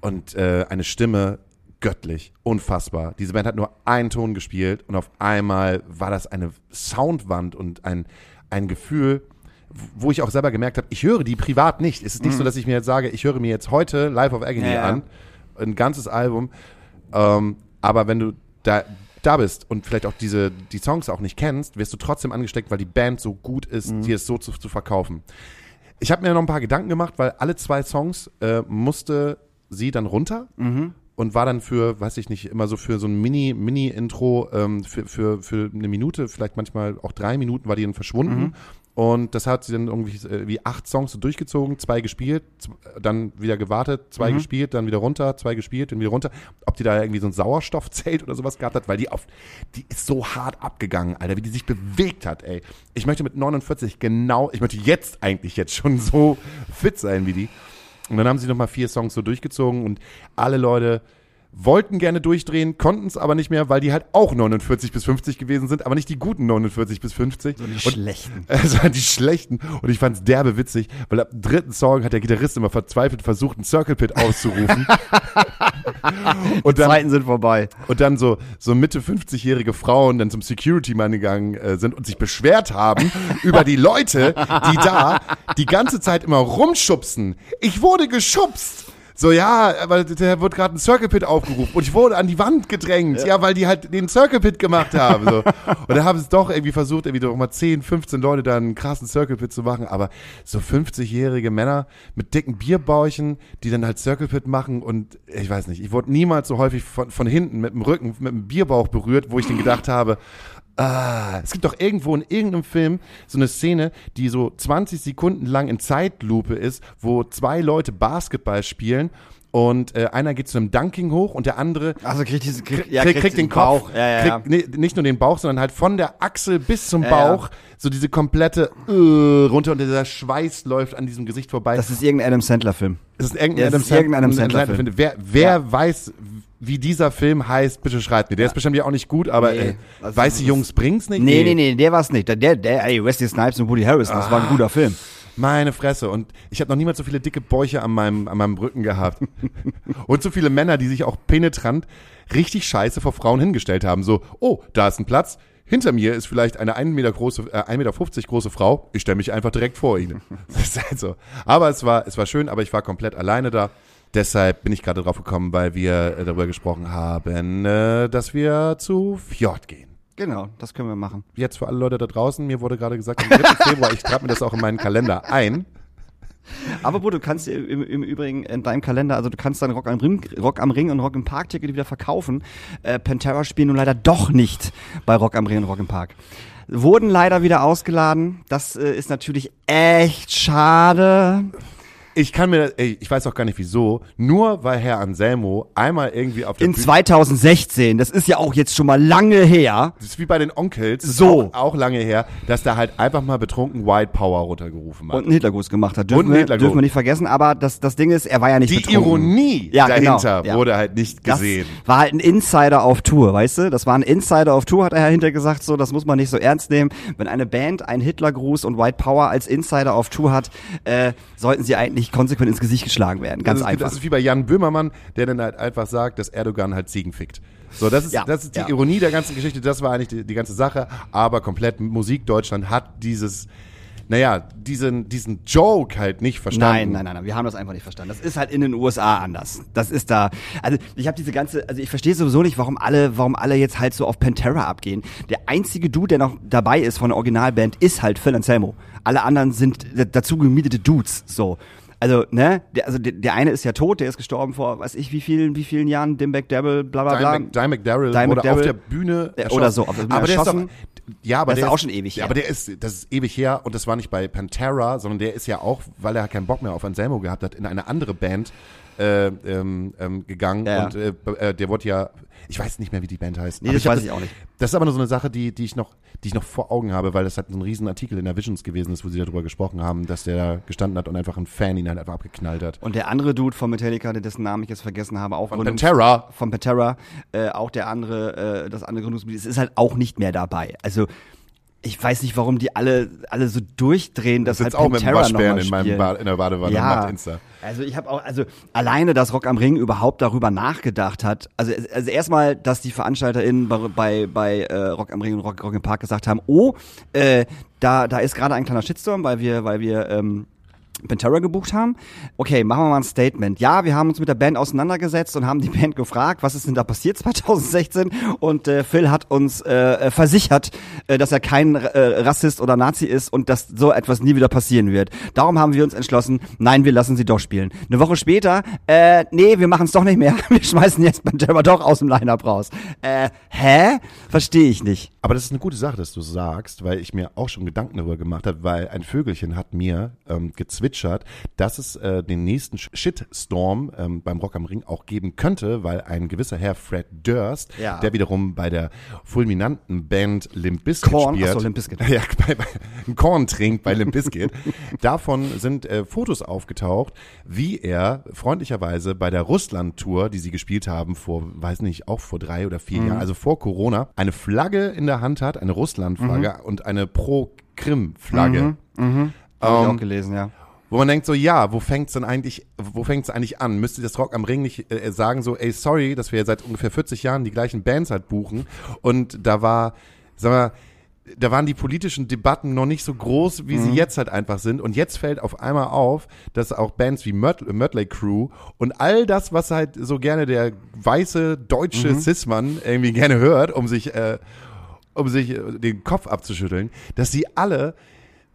Und äh, eine Stimme göttlich, unfassbar. Diese Band hat nur einen Ton gespielt und auf einmal war das eine Soundwand und ein, ein Gefühl, wo ich auch selber gemerkt habe, ich höre die privat nicht. Es ist nicht so, dass ich mir jetzt sage, ich höre mir jetzt heute Live of Agony ja. an ein ganzes Album. Ähm, aber wenn du da, da bist und vielleicht auch diese, die Songs auch nicht kennst, wirst du trotzdem angesteckt, weil die Band so gut ist, Mhm. dir es so zu, zu verkaufen. Ich habe mir noch ein paar Gedanken gemacht, weil alle zwei Songs äh, musste sie dann runter Mhm. und war dann für, weiß ich nicht, immer so für so ein Mini, Mini-Intro ähm, für, für, für eine Minute, vielleicht manchmal auch drei Minuten war die dann verschwunden. Mhm. Und das hat sie dann irgendwie äh, wie acht Songs so durchgezogen, zwei gespielt, dann wieder gewartet, Mhm. zwei gespielt, dann wieder runter, zwei gespielt, dann wieder runter. Ob die da irgendwie so ein Sauerstoffzelt *laughs* oder sowas gehabt hat, weil die auf, die ist so hart abgegangen, Alter, wie die sich bewegt hat, ey. Ich möchte mit 49 genau, ich möchte jetzt eigentlich jetzt schon so fit sein wie die. Und dann haben sie nochmal vier Songs so durchgezogen und alle Leute wollten gerne durchdrehen, konnten es aber nicht mehr, weil die halt auch 49 bis 50 gewesen sind, aber nicht die guten 49 bis 50. Die und schlechten. *laughs* es waren die schlechten und ich fand es derbe witzig, weil ab dem dritten Song hat der Gitarrist immer verzweifelt versucht, einen Circle Pit auszurufen. *laughs* *laughs* und dann Zeiten sind vorbei. und dann so, so Mitte 50-jährige Frauen dann zum Security-Mann gegangen äh, sind und sich beschwert haben *laughs* über die Leute, die da die ganze Zeit immer rumschubsen. Ich wurde geschubst. So, ja, aber der wird gerade ein Circle Pit aufgerufen und ich wurde an die Wand gedrängt, ja, weil die halt den Circle Pit gemacht haben. So. Und dann haben sie es doch irgendwie versucht, irgendwie doch mal 10, 15 Leute da einen krassen Circle Pit zu machen, aber so 50-jährige Männer mit dicken Bierbäuchen, die dann halt Circle Pit machen und ich weiß nicht, ich wurde niemals so häufig von, von hinten mit dem Rücken, mit dem Bierbauch berührt, wo ich dann gedacht habe, Ah, es gibt doch irgendwo in irgendeinem Film so eine Szene, die so 20 Sekunden lang in Zeitlupe ist, wo zwei Leute Basketball spielen und äh, einer geht zu einem Dunking hoch und der andere Also kriegt diesen krieg, kriegt, kriegt, kriegt den Kopf, Bauch. Ja, ja, ja. kriegt nee, nicht nur den Bauch, sondern halt von der Achsel bis zum Ja, Bauch so diese komplette äh, runter und dieser Schweiß läuft an diesem Gesicht vorbei. Das ist irgendein Adam Sandler Film. Das ist irgendein Ja, Adam Sandler- Sandler-Film. Film. Wer, wer Ja. weiß, wie dieser Film heißt, bitte schreibt mir. Der ist bestimmt ja auch nicht gut, aber Nee. äh, Also, weiße Jungs bringt's nicht? Nee, nee, nee, der war's nicht. Der, der, ey, Wesley Snipes und Woody Harrison, das war ein guter Film. Meine Fresse. Und ich habe noch niemals so viele dicke Bäuche an meinem, an meinem Rücken gehabt. *laughs* und so viele Männer, die sich auch penetrant richtig scheiße vor Frauen hingestellt haben. So, oh, da ist ein Platz. Hinter mir ist vielleicht eine 1 Meter große, äh, 1,50 Meter große Frau. Ich stelle mich einfach direkt vor ihnen. *laughs* Das ist halt so. Aber es war, es war schön, aber ich war komplett alleine da. Deshalb bin ich gerade drauf gekommen, weil wir äh, darüber gesprochen haben, äh, dass wir zu Fjord gehen. Genau, das können wir machen. Jetzt für alle Leute da draußen, mir wurde gerade gesagt, am 3. *laughs* Februar, ich trage mir das auch in meinen Kalender ein. Aber Bo, du kannst im, im Übrigen in deinem Kalender, also du kannst dein Rock am Ring, Rock am Ring und Rock im Park Ticket wieder verkaufen. Äh, Pantera spielen nun leider doch nicht bei Rock am Ring und Rock im Park. Wurden leider wieder ausgeladen. Das äh, ist natürlich echt schade. Ich kann mir, ey, ich weiß auch gar nicht wieso, nur weil Herr Anselmo einmal irgendwie auf der In Bühne, 2016, das ist ja auch jetzt schon mal lange her. das ist wie bei den Onkels, So. auch, auch lange her, dass da halt einfach mal betrunken White Power runtergerufen hat. Und einen Hitlergruß gemacht hat. Und Dürfen, einen wir, Hitlergruß. dürfen wir nicht vergessen, aber das, das Ding ist, er war ja nicht Die betrunken. Ironie Ja, genau, dahinter ja. wurde halt nicht Das gesehen. war halt ein Insider auf Tour, weißt du? Das war ein Insider auf Tour, hat er hinter gesagt, so, das muss man nicht so ernst nehmen. Wenn eine Band einen Hitlergruß und White Power als Insider auf Tour hat, äh, sollten sie eigentlich konsequent ins Gesicht geschlagen werden. Ganz das, ist, einfach. das ist wie bei Jan Böhmermann, der dann halt einfach sagt, dass Erdogan halt Ziegen fickt. So, das ist, Ja, das ist die ja. Ironie der ganzen Geschichte, das war eigentlich die, die ganze Sache, aber komplett Musik Deutschland hat dieses, naja, diesen, diesen Joke halt nicht verstanden. Nein, nein, nein, nein, wir haben das einfach nicht verstanden. Das ist halt in den USA anders. Das ist da. Also ich habe diese ganze, also ich verstehe sowieso nicht, warum alle, warum alle jetzt halt so auf Pantera abgehen. Der einzige Dude, der noch dabei ist von der Originalband, ist halt Phil Anselmo. Alle anderen sind dazu gemietete Dudes. So. Also, ne, der, also der, der eine ist ja tot, der ist gestorben vor, weiß ich, wie vielen, wie vielen Jahren, Dimebag Devil, bla bla bla. Dimebag, Dimebag Darrell Dimebag wurde auf der Bühne erschossen. oder so, auf der Bühne aber der ist erschossen. doch, ja, aber Das der ist auch schon ewig ja, her. aber der ist, das ist ewig her und das war nicht bei Pantera, sondern der ist ja auch, weil er keinen Bock mehr auf Anselmo gehabt hat, in eine andere Band äh, ähm, ähm, gegangen Ja, ja. und äh, äh, der wurde ja, ich weiß nicht mehr, wie die Band heißt. Nee, das hab weiß ich auch nicht. Das ist aber nur so eine Sache, die, die ich noch, die ich noch vor Augen habe, weil das halt so ein riesen Artikel in der Visions gewesen ist, wo sie darüber gesprochen haben, dass der da gestanden hat und einfach ein Fan ihn halt einfach abgeknallt hat. Und der andere Dude von Metallica, dessen Namen ich jetzt vergessen habe, auch Von Pantera. Von Pantera, äh, auch der andere, äh, das andere Gründungsmitglied, es ist halt auch nicht mehr dabei. Also ich weiß nicht, warum die alle alle so durchdrehen, dass halt Sitzt auch mit dem Pantera Waschbären in, meinem ba in der Badewanne ja, macht Insta. also ich habe auch, also alleine, dass Rock am Ring überhaupt darüber nachgedacht hat. Also, also erstmal, dass die VeranstalterInnen bei bei, bei äh, Rock am Ring und Rock, Rock im Park gesagt haben, oh, äh, da da ist gerade ein kleiner Shitstorm, weil wir weil wir ähm, Pantera gebucht haben. Okay, machen wir mal ein Statement. Ja, wir haben uns mit der Band auseinandergesetzt und haben die Band gefragt, was ist denn da passiert 2016? Und äh, Phil hat uns äh, versichert, äh, dass er kein äh, Rassist oder Nazi ist und dass so etwas nie wieder passieren wird. Darum haben wir uns entschlossen, nein, wir lassen sie doch spielen. Eine Woche später, äh, nee, wir machen es doch nicht mehr. *laughs* Wir schmeißen jetzt Pantera doch aus dem Line-Up raus. Äh, hä? Verstehe ich nicht. Aber das ist eine gute Sache, dass du sagst, weil ich mir auch schon Gedanken darüber gemacht habe, weil ein Vögelchen hat mir ähm, gezwitschert, dass es äh, den nächsten Shitstorm ähm, beim Rock am Ring auch geben könnte, weil ein gewisser Herr Fred Durst, Ja. der wiederum bei der fulminanten Band Limp Bizkit Korn, spielt, ach so, Limp Bizkit. *laughs* ja, bei, bei, ein Korn trinkt bei Limp Bizkit, *laughs* davon sind äh, Fotos aufgetaucht, wie er freundlicherweise bei der Russland-Tour, die sie gespielt haben vor, weiß nicht, auch vor drei oder vier Jahren, also vor Corona, eine Flagge in der Hand hat, eine Russland-Flagge und eine Pro-Krim-Flagge. Habe ich auch Ähm, gelesen, ja. Wo man denkt so, ja, wo fängt's denn eigentlich, wo fängt's eigentlich an? Müsste das Rock am Ring nicht äh, sagen so, ey, sorry, dass wir seit ungefähr 40 Jahren die gleichen Bands halt buchen und da war, sag mal, da waren die politischen Debatten noch nicht so groß, wie sie jetzt halt einfach sind. Und jetzt fällt auf einmal auf, dass auch Bands wie Mötley Crew und all das, was halt so gerne der weiße deutsche Cis-Mann irgendwie gerne hört, um sich, äh, um sich äh, den Kopf abzuschütteln, dass sie alle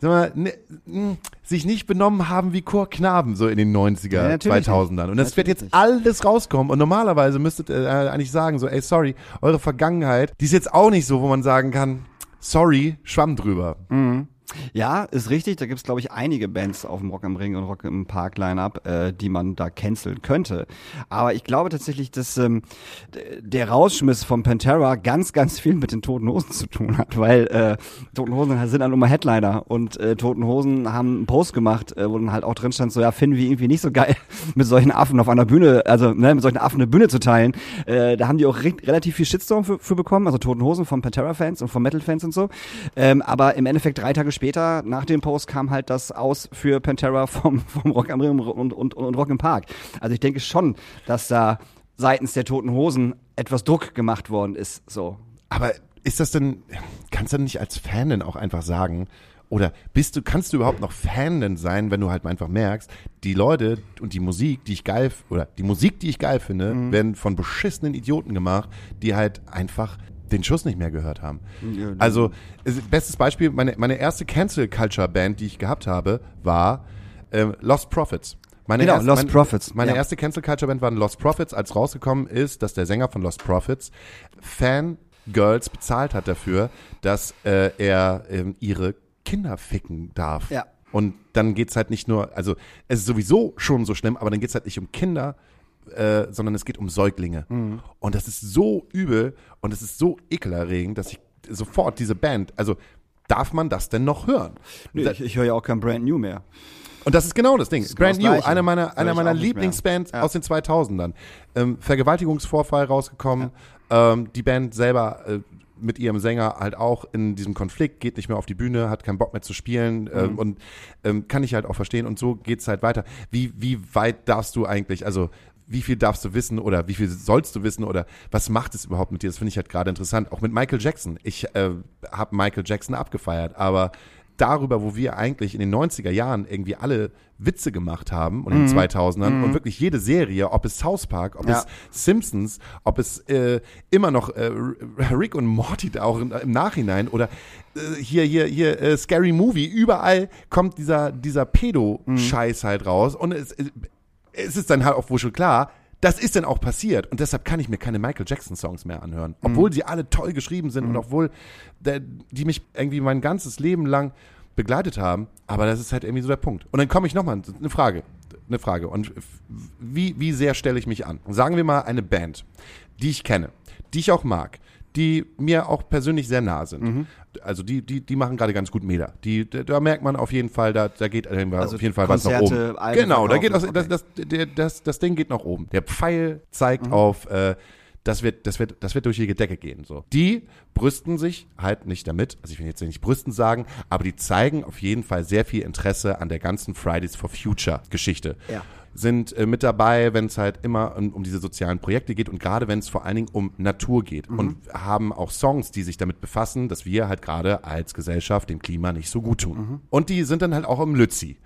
mal, ne, mh, sich nicht benommen haben wie Chorknaben so in den 90er, Ja, natürlich 2000ern. Und das wird Natürlich jetzt alles rauskommen. Und normalerweise müsstet ihr äh, eigentlich sagen so, ey, sorry, eure Vergangenheit, die ist jetzt auch nicht so, wo man sagen kann, sorry, schwamm drüber. Ja, ist richtig. Da gibt's glaube ich, einige Bands auf dem Rock am Ring und Rock im Park Line-Up, äh, die man da canceln könnte. Aber ich glaube tatsächlich, dass ähm, der Rausschmiss von Pantera ganz, ganz viel mit den Toten Hosen zu tun hat, weil äh, Toten Hosen sind dann immer Headliner und äh, Toten Hosen haben einen Post gemacht, äh, wo dann halt auch drin stand, so ja, finden wir irgendwie nicht so geil, *laughs* mit solchen Affen auf einer Bühne, also ne, mit solchen Affen eine Bühne zu teilen. Äh, da haben die auch re relativ viel Shitstorm für, für bekommen, also Toten Hosen von Pantera-Fans und von Metal-Fans und so. Ähm, aber im Endeffekt drei Tage später, nach dem Post, kam halt das aus für Pantera vom, vom Rock am Ring und, und, und Rock im Park. Also ich denke schon, dass da seitens der Toten Hosen etwas Druck gemacht worden ist. So. Aber ist das denn, kannst du nicht als Fan denn auch einfach sagen, oder bist du, kannst du überhaupt noch Fan denn sein, wenn du halt einfach merkst, die Leute und die Musik, die ich geil, oder die Musik, die ich geil finde, werden von beschissenen Idioten gemacht, die halt einfach den Schuss nicht mehr gehört haben. Also, es- bestes Beispiel, meine, meine erste Cancel Culture Band, die ich gehabt habe, war ähm, Lost Prophets. Meine Genau, erste, Lost meine, Prophets, Meine ja. erste Cancel Culture Band waren Lost Prophets, als rausgekommen ist, dass der Sänger von Lost Prophets Fangirls bezahlt hat dafür, dass äh, er ähm, ihre Kinder ficken darf. Ja. Und dann geht's halt nicht nur, also es ist sowieso schon so schlimm, aber dann geht's halt nicht um Kinder, äh, sondern es geht um Säuglinge. Mhm. Und das ist so übel und es ist so ekelerregend, dass ich sofort diese Band, also darf man das denn noch hören? Da- ich, ich höre ja auch kein Brand New mehr. und das ist genau das Ding. Brand genau New, das Gleiche. einer meiner, einer meiner. Lieblingsbands Ja. aus den 2000ern. Ähm, Vergewaltigungsvorfall rausgekommen. Ähm, die Band selber äh, mit ihrem Sänger halt auch in diesem Konflikt, geht nicht mehr auf die Bühne, hat keinen Bock mehr zu spielen Mhm. ähm, und ähm, kann ich halt auch verstehen. Und so geht's halt weiter. Wie, wie weit darfst du eigentlich, also wie viel darfst du wissen oder wie viel sollst du wissen oder was macht es überhaupt mit dir? Das finde ich halt gerade interessant. Auch mit Michael Jackson. Ich äh, habe Michael Jackson abgefeiert, aber darüber, wo wir eigentlich in den 90er Jahren irgendwie alle Witze gemacht haben und in den 2000ern und wirklich jede Serie, ob es South Park, ob Ja. es Simpsons, ob es äh, immer noch äh, Rick und Morty da auch im, im Nachhinein oder äh, hier, hier, hier, äh, Scary Movie, überall kommt dieser, dieser Pedo-Scheiß halt raus und es, es ist dann halt auch wohl schon klar, das ist dann auch passiert. Und deshalb kann ich mir keine Michael Jackson Songs mehr anhören, obwohl sie alle toll geschrieben sind und obwohl der, die mich irgendwie mein ganzes Leben lang begleitet haben, aber das ist halt irgendwie so der Punkt. Und dann komme ich nochmal, eine Frage, eine Frage. Und wie, wie sehr stelle ich mich an? Sagen wir mal eine Band, die ich kenne, die ich auch mag, die mir auch persönlich sehr nah sind. Mhm. Also die, die, die machen gerade ganz gut Meter. Die, da, merkt man auf jeden Fall, da, da geht Also auf jeden Fall was nach Konzerte, oben. Alben Genau, da geht das, das, das, das, das Ding geht nach oben. Der Pfeil Mhm. zeigt auf, äh, das wird, das wird, das wird durch die Decke gehen. So. Die brüsten sich halt nicht damit, also ich will jetzt nicht brüsten sagen, aber die zeigen auf jeden Fall sehr viel Interesse an der ganzen Fridays for Future Geschichte. Ja. Sind äh, mit dabei, wenn es halt immer um, um diese sozialen Projekte geht und gerade wenn es vor allen Dingen um Natur geht und haben auch Songs, die sich damit befassen, dass wir halt gerade als Gesellschaft dem Klima nicht so gut tun. Und die sind dann halt auch im Lützi.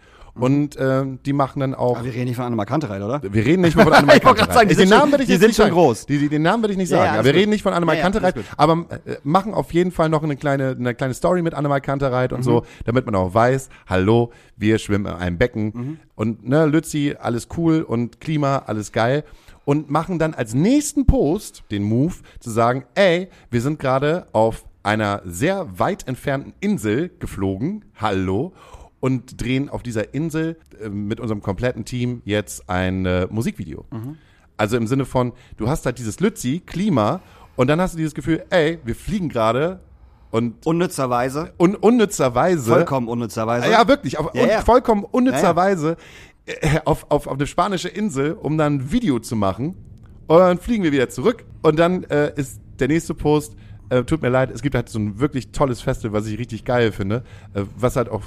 Und ähm, die machen dann auch. Aber wir reden nicht von Annemar Kantereit, oder? Wir reden nicht mehr von *laughs* gerade Kantereit. sagen, die Den sind Namen schon- werde ich die sind nicht schon sagen. groß. Die, die, den Namen werde ich nicht Ja, sagen. ja, wir gut. reden nicht von Annemar Ja, Kantereit, aber äh, machen auf jeden Fall noch eine kleine, eine kleine Story mit Annemar Kantereit und Mhm. so, damit man auch weiß, hallo, wir schwimmen in einem Becken Mhm. und ne, Lützi, alles cool und Klima, alles geil. Und machen dann als nächsten Post den Move zu sagen, ey, wir sind gerade auf einer sehr weit entfernten Insel geflogen, hallo, und drehen auf dieser Insel äh, mit unserem kompletten Team jetzt ein äh, Musikvideo. Also im Sinne von, du hast halt dieses Lützi, Klima, und dann hast du dieses Gefühl, ey, wir fliegen gerade und Unnützerweise. un unnützerweise. Vollkommen unnützerweise. Ja, wirklich, auf, Ja, ja. vollkommen unnützerweise Ja, äh, auf, auf, auf eine spanische Insel, um dann ein Video zu machen. Und dann fliegen wir wieder zurück. Und dann äh, ist der nächste Post, äh, tut mir leid, es gibt halt so ein wirklich tolles Festival, was ich richtig geil finde, äh, was halt auch,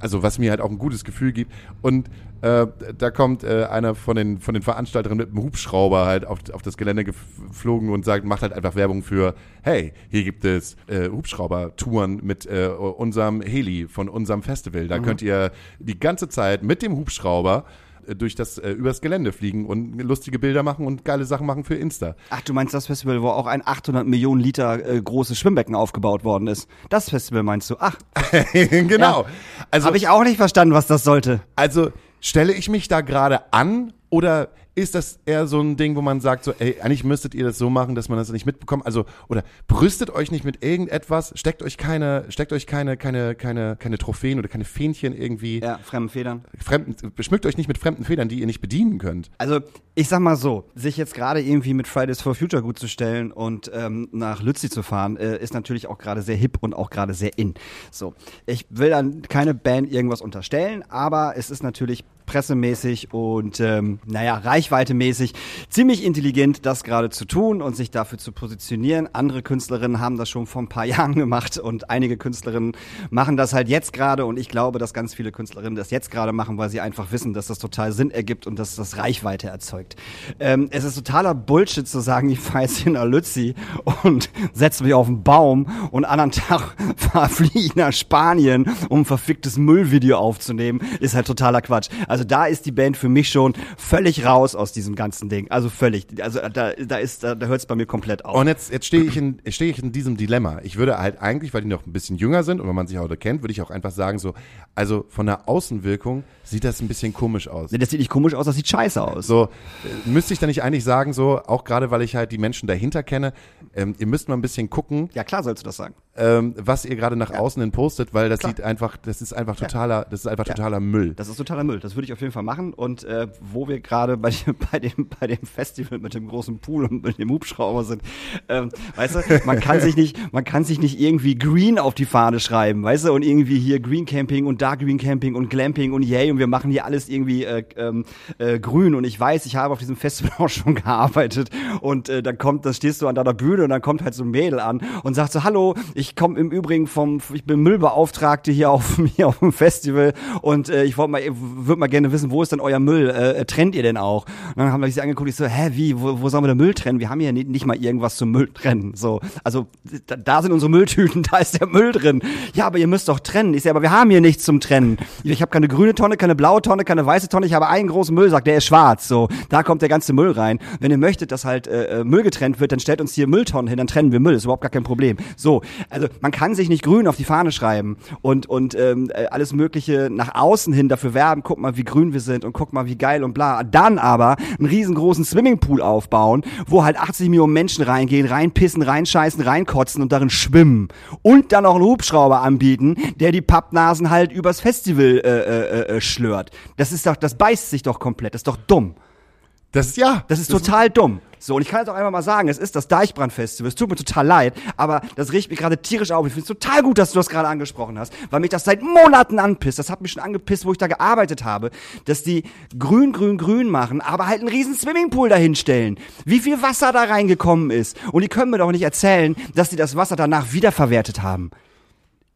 also was mir halt auch ein gutes Gefühl gibt. Und äh, da kommt äh, einer von den, von den Veranstalterinnen mit einem Hubschrauber halt auf, auf das Gelände geflogen und sagt, macht halt einfach Werbung für, hey, hier gibt es äh, Hubschrauber-Touren mit äh, unserem Heli von unserem Festival. Da könnt ihr die ganze Zeit mit dem Hubschrauber durch das äh, übers Gelände fliegen und lustige Bilder machen und geile Sachen machen für Insta. Ach, du meinst das Festival, wo auch ein 800 Millionen Liter äh, großes Schwimmbecken aufgebaut worden ist? Das Festival meinst du? Ach, *laughs* genau. Also habe ich auch nicht verstanden, was das sollte. Also stelle ich mich da gerade an oder ist das eher so ein Ding, wo man sagt, so, ey, eigentlich müsstet ihr das so machen, dass man das nicht mitbekommt? Also, oder brüstet euch nicht mit irgendetwas, steckt euch keine, steckt euch keine, keine, keine, keine Trophäen oder keine Fähnchen irgendwie, Ja, fremden Federn. fremden, beschmückt euch nicht mit fremden Federn, die ihr nicht bedienen könnt. Also, ich sag mal so, sich jetzt gerade irgendwie mit Fridays for Future gut zu stellen und ähm, nach Lützi zu fahren, äh, ist natürlich auch gerade sehr hip und auch gerade sehr in. So, ich will dann keine Band irgendwas unterstellen, aber es ist natürlich pressemäßig und ähm, naja, reichweitemäßig ziemlich intelligent, das gerade zu tun und sich dafür zu positionieren. Andere Künstlerinnen haben das schon vor ein paar *laughs* Jahren gemacht und einige Künstlerinnen machen das halt jetzt gerade und ich glaube, dass ganz viele Künstlerinnen das jetzt gerade machen, weil sie einfach wissen, dass das total Sinn ergibt und dass das Reichweite erzeugt. Ähm, es ist totaler Bullshit zu sagen, ich fahre jetzt in Lützi und *laughs* setze mich auf einen Baum und anderen Tag *laughs* fliege ich nach Spanien, um ein verficktes Müllvideo aufzunehmen, ist halt totaler Quatsch. Also da ist die Band für mich schon völlig raus aus diesem ganzen Ding. Also völlig. Also da, da ist, da, da hört es bei mir komplett auf. Und jetzt, jetzt stehe ich, in, stehe ich in diesem Dilemma. Ich würde halt eigentlich, weil die noch ein bisschen jünger sind und wenn man sich heute kennt, würde ich auch einfach sagen so, also von der Außenwirkung sieht das ein bisschen komisch aus. Nee, das sieht nicht komisch aus, das sieht scheiße aus. So, äh, müsste ich da nicht eigentlich sagen, so, auch gerade weil ich halt die Menschen dahinter kenne, ähm, ihr müsst mal ein bisschen gucken, Ja, klar sollst du das sagen. Ähm, was ihr gerade nach außen hin postet, weil das sieht einfach, das ist einfach totaler, das ist einfach totaler Müll. Das ist totaler Müll. Das würde ich auf jeden Fall machen. Und äh, wo wir gerade bei, dem- *laughs* bei, dem, bei dem Festival mit dem großen Pool und mit dem Hubschrauber sind, ähm, weißt du, man kann sich nicht, man kann sich nicht irgendwie Green auf die Fahne schreiben, weißt du, und irgendwie hier Green Camping und da Green Camping und Glamping und yay und wir machen hier alles irgendwie äh, ähm, äh, grün. Und ich weiß, ich habe auf diesem Festival *laughs* auch schon gearbeitet und äh, dann kommt, da stehst du an deiner Bühne und dann kommt halt so ein Mädel an und sagt so, hallo, ich komme im Übrigen vom, ich bin Müllbeauftragte hier auf, *laughs* hier auf dem Festival und äh, ich wollte mal, würde mal gerne wissen, wo ist denn euer Müll? Äh, trennt ihr denn auch? Und dann haben wir sich angeguckt, ich so, hä, wie, wo, wo sollen wir den Müll trennen? Wir haben hier nicht, nicht mal irgendwas zum Müll trennen. So, also da, da sind unsere Mülltüten, *laughs* da ist der Müll drin. Ja, aber ihr müsst doch trennen. Ich sage, aber wir haben hier nichts zum Trennen. Ich habe keine grüne Tonne, keine blaue Tonne, keine weiße Tonne. Ich habe einen großen Müllsack, der ist schwarz. So, da kommt der ganze Müll rein. Wenn ihr möchtet, dass halt äh, äh, Müll getrennt wird, dann stellt uns hier Mülltonnen hin, dann trennen wir Müll. Ist überhaupt gar kein Problem. So, also man kann sich nicht grün auf die Fahne schreiben und und ähm, äh, alles Mögliche nach außen hin dafür werben. Guck mal, wie grün wir sind und guck mal, wie geil und bla. Dann aber einen riesengroßen Swimmingpool aufbauen, wo halt 80 Millionen Menschen reingehen, reinpissen, reinscheißen, reinkotzen und darin schwimmen und dann auch einen Hubschrauber anbieten, der die Pappnasen halt übers Festival äh, äh, äh, schlört. Das ist doch, das beißt sich doch komplett. Das ist doch dumm. Das ist ja, Das ist total dumm. So, und ich kann jetzt auch einfach mal sagen, es ist das Deichbrand-Festival. Es tut mir total leid, aber das riecht mich gerade tierisch auf. Ich finde es total gut, dass du das gerade angesprochen hast, weil mich das seit Monaten anpisst. Das hat mich schon angepisst, wo ich da gearbeitet habe, dass die grün, grün, grün machen, aber halt einen riesen Swimmingpool dahinstellen. Wie viel Wasser da reingekommen ist. Und die können mir doch nicht erzählen, dass die das Wasser danach wiederverwertet haben.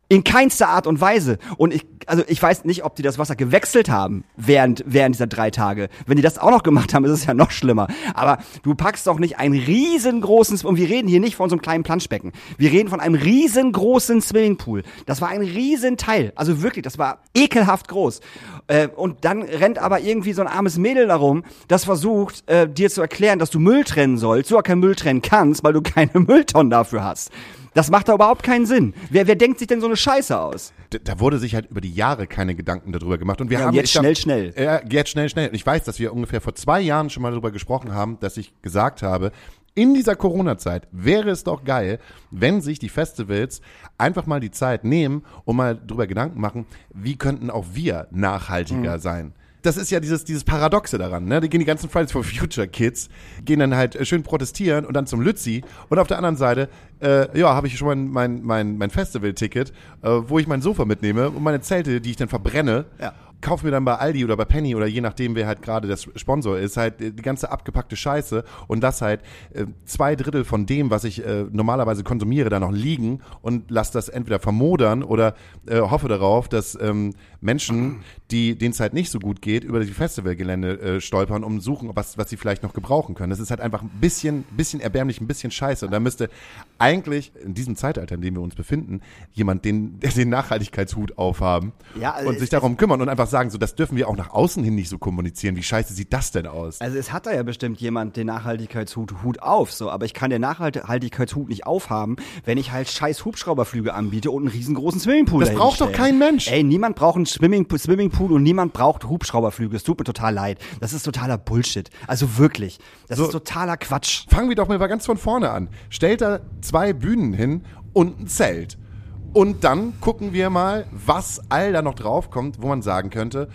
In keinster Art und Weise. Und ich, also ich weiß nicht, ob die das Wasser gewechselt haben während, während dieser drei Tage. Wenn die das auch noch gemacht haben, ist es ja noch schlimmer. Aber du packst doch nicht einen riesengroßen, und wir reden hier nicht von so einem kleinen Planschbecken. Wir reden von einem riesengroßen Swimmingpool. Das war ein Riesenteil. Also wirklich, das war ekelhaft groß. Äh, und dann rennt aber irgendwie so ein armes Mädel darum, das versucht, äh, dir zu erklären, dass du Müll trennen sollst, du auch keinen Müll trennen kannst, weil du keine *laughs* Mülltonnen dafür hast. Das macht da überhaupt keinen Sinn. Wer, wer denkt sich denn so eine Scheiße aus? Da- Da wurde sich halt über die Jahre keine Gedanken darüber gemacht. Und wir Ja, haben jetzt ich glaub- schnell, schnell. Ja, jetzt schnell, schnell. Und ich weiß, dass wir ungefähr vor zwei Jahren schon mal darüber gesprochen haben, dass ich gesagt habe, in dieser Corona-Zeit wäre es doch geil, wenn sich die Festivals einfach mal die Zeit nehmen und mal drüber Gedanken machen, wie könnten auch wir nachhaltiger Mhm. sein. Das ist ja dieses, dieses Paradoxe daran, ne? Die gehen die ganzen Fridays for Future Kids, gehen dann halt äh, schön protestieren und dann zum Lützi. Und auf der anderen Seite, äh, ja, habe ich schon mein, mein, mein, mein Festival-Ticket, äh, wo ich mein Sofa mitnehme und meine Zelte, die ich dann verbrenne. Ja. Kauf mir dann bei Aldi oder bei Penny oder je nachdem, wer halt gerade das Sponsor ist, halt äh, die ganze abgepackte Scheiße und das halt äh, zwei Drittel von dem, was ich äh, normalerweise konsumiere, da noch liegen und lass das entweder vermodern oder äh, hoffe darauf, dass ähm, Menschen, die denen es halt nicht so gut geht, über die Festivalgelände äh, stolpern, um suchen, was, was sie vielleicht noch gebrauchen können. Das ist halt einfach ein bisschen, bisschen erbärmlich, ein bisschen scheiße. Und da müsste eigentlich in diesem Zeitalter, in dem wir uns befinden, jemand den, *laughs* den Nachhaltigkeitshut aufhaben Ja, also und sich darum kümmern und einfach sagen, so, das dürfen wir auch nach außen hin nicht so kommunizieren. Wie scheiße sieht das denn aus? Also es hat da ja bestimmt jemand den Nachhaltigkeitshut Hut auf, so, aber ich kann den Nachhaltigkeitshut nicht aufhaben, wenn ich halt scheiß Hubschrauberflüge anbiete und einen riesengroßen Swimmingpool Das braucht doch kein Mensch. Ey, niemand braucht einen Swimming Swimmingpool und niemand braucht Hubschrauberflüge. Es tut mir total leid. Das ist totaler Bullshit. Also wirklich. Das So. ist totaler Quatsch. Fangen wir doch mal ganz von vorne an. Stellt da zwei Bühnen hin und ein Zelt. Und dann gucken wir mal, was all da noch draufkommt, wo man sagen könnte,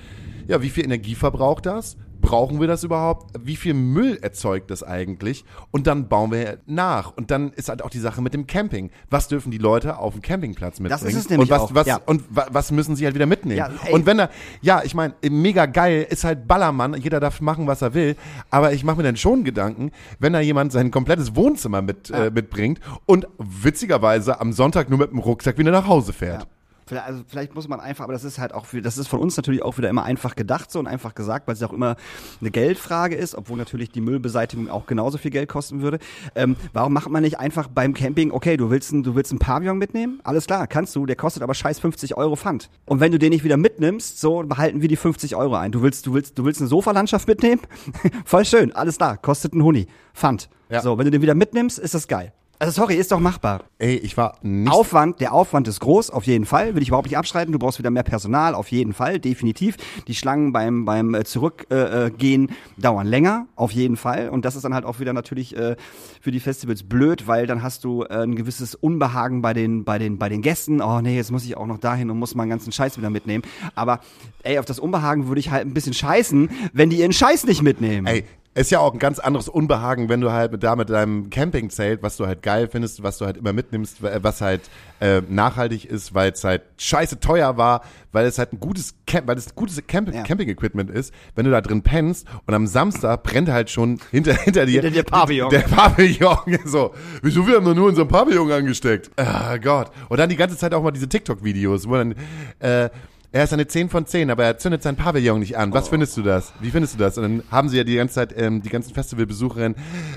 ja, wie viel Energie verbraucht das? Brauchen wir das überhaupt? Wie viel Müll erzeugt das eigentlich? Und dann bauen wir nach. Und dann ist halt auch die Sache mit dem Camping. Was dürfen die Leute auf dem Campingplatz mitbringen? ist es nämlich und was, auch, was, ja. und wa- was müssen sie halt wieder mitnehmen? Ja, und wenn er, ja, ich meine, mega geil ist halt Ballermann, jeder darf machen, was er will, aber ich mache mir dann schon Gedanken, wenn da jemand sein komplettes Wohnzimmer mit, äh, mitbringt und witzigerweise am Sonntag nur mit dem Rucksack wieder nach Hause fährt. Ja. Vielleicht, also vielleicht muss man einfach, aber das ist halt auch, für- das ist von uns natürlich auch wieder immer einfach gedacht so und einfach gesagt, weil es auch immer eine Geldfrage ist, obwohl natürlich die Müllbeseitigung auch genauso viel Geld kosten würde. Ähm, warum macht man nicht einfach beim Camping, okay, du willst ein, du willst einen Pavillon mitnehmen? Alles klar, kannst du, der kostet aber scheiß 50 Euro Pfand. Und wenn du den nicht wieder mitnimmst, so behalten wir die 50 Euro ein. Du willst, du willst, du willst eine Sofalandschaft mitnehmen? *laughs* Voll schön, alles klar, kostet ein Huni. Pfand. Ja. So, wenn du den wieder mitnimmst, ist das geil. Also sorry, ist doch machbar. Ey, ich war nicht Aufwand, der Aufwand ist groß, auf jeden Fall. Will ich überhaupt nicht abstreiten. Du brauchst wieder mehr Personal, auf jeden Fall, definitiv. Die Schlangen beim, beim äh, Zurückgehen äh, dauern länger, auf jeden Fall. Und das ist dann halt auch wieder natürlich äh, für die Festivals blöd, weil dann hast du ein gewisses Unbehagen bei den, bei, den, bei den Gästen. Oh nee, jetzt muss ich auch noch dahin und muss meinen ganzen Scheiß wieder mitnehmen. Aber ey, auf das Unbehagen würde ich halt ein bisschen scheißen, wenn die ihren Scheiß nicht mitnehmen. Ey, ist ja auch ein ganz anderes Unbehagen, wenn du halt mit, da mit deinem Campingzelt, was du halt geil findest, was du halt immer mitnimmst, wa- was halt äh, nachhaltig ist, weil es halt scheiße teuer war, weil es halt ein gutes Camp, weil es gutes Camp Ja. Camping-Equipment ist, wenn du da drin pennst und am Samstag brennt halt schon hinter, hinter dir Hinter dir Pavillon. der Pavillon. *laughs* So, wieso wir haben nur unseren Pavillon angesteckt? Ah Gott. Und dann die ganze Zeit auch mal diese TikTok-Videos, wo dann äh, er ist eine 10 von 10, aber er zündet sein Pavillon nicht an. Oh. Was findest du das? Wie findest du das? Und dann haben sie ja die ganze Zeit, ähm, die ganzen Festivalbesucherinnen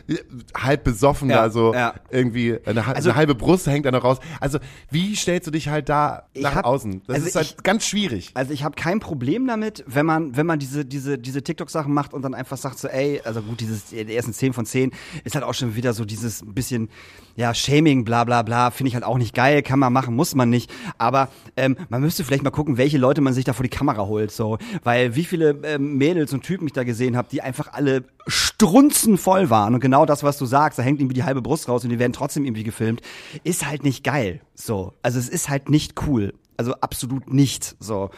äh, halb besoffen Ja, da so ja. irgendwie, eine, Also- eine halbe Brust hängt da noch raus. Also, wie stellst du dich halt da nach hab- außen? Das also ist halt ich- ganz schwierig. Also ich habe kein Problem damit, wenn man, wenn man diese, diese, diese TikTok-Sachen macht und dann einfach sagt so, ey, also gut, dieses, die ersten 10 von 10 ist halt auch schon wieder so dieses bisschen, ja, Shaming, bla bla bla, finde ich halt auch nicht geil, kann man machen, muss man nicht. Aber ähm, man müsste vielleicht mal gucken, welche Leute man sich da vor die Kamera holt, so. Weil wie viele ähm, Mädels und Typen ich da gesehen habe, die einfach alle strunzenvoll waren und genau das, was du sagst, da hängt irgendwie die halbe Brust raus und die werden trotzdem irgendwie gefilmt, ist halt nicht geil, so. Also es ist halt nicht cool. Also absolut nicht so.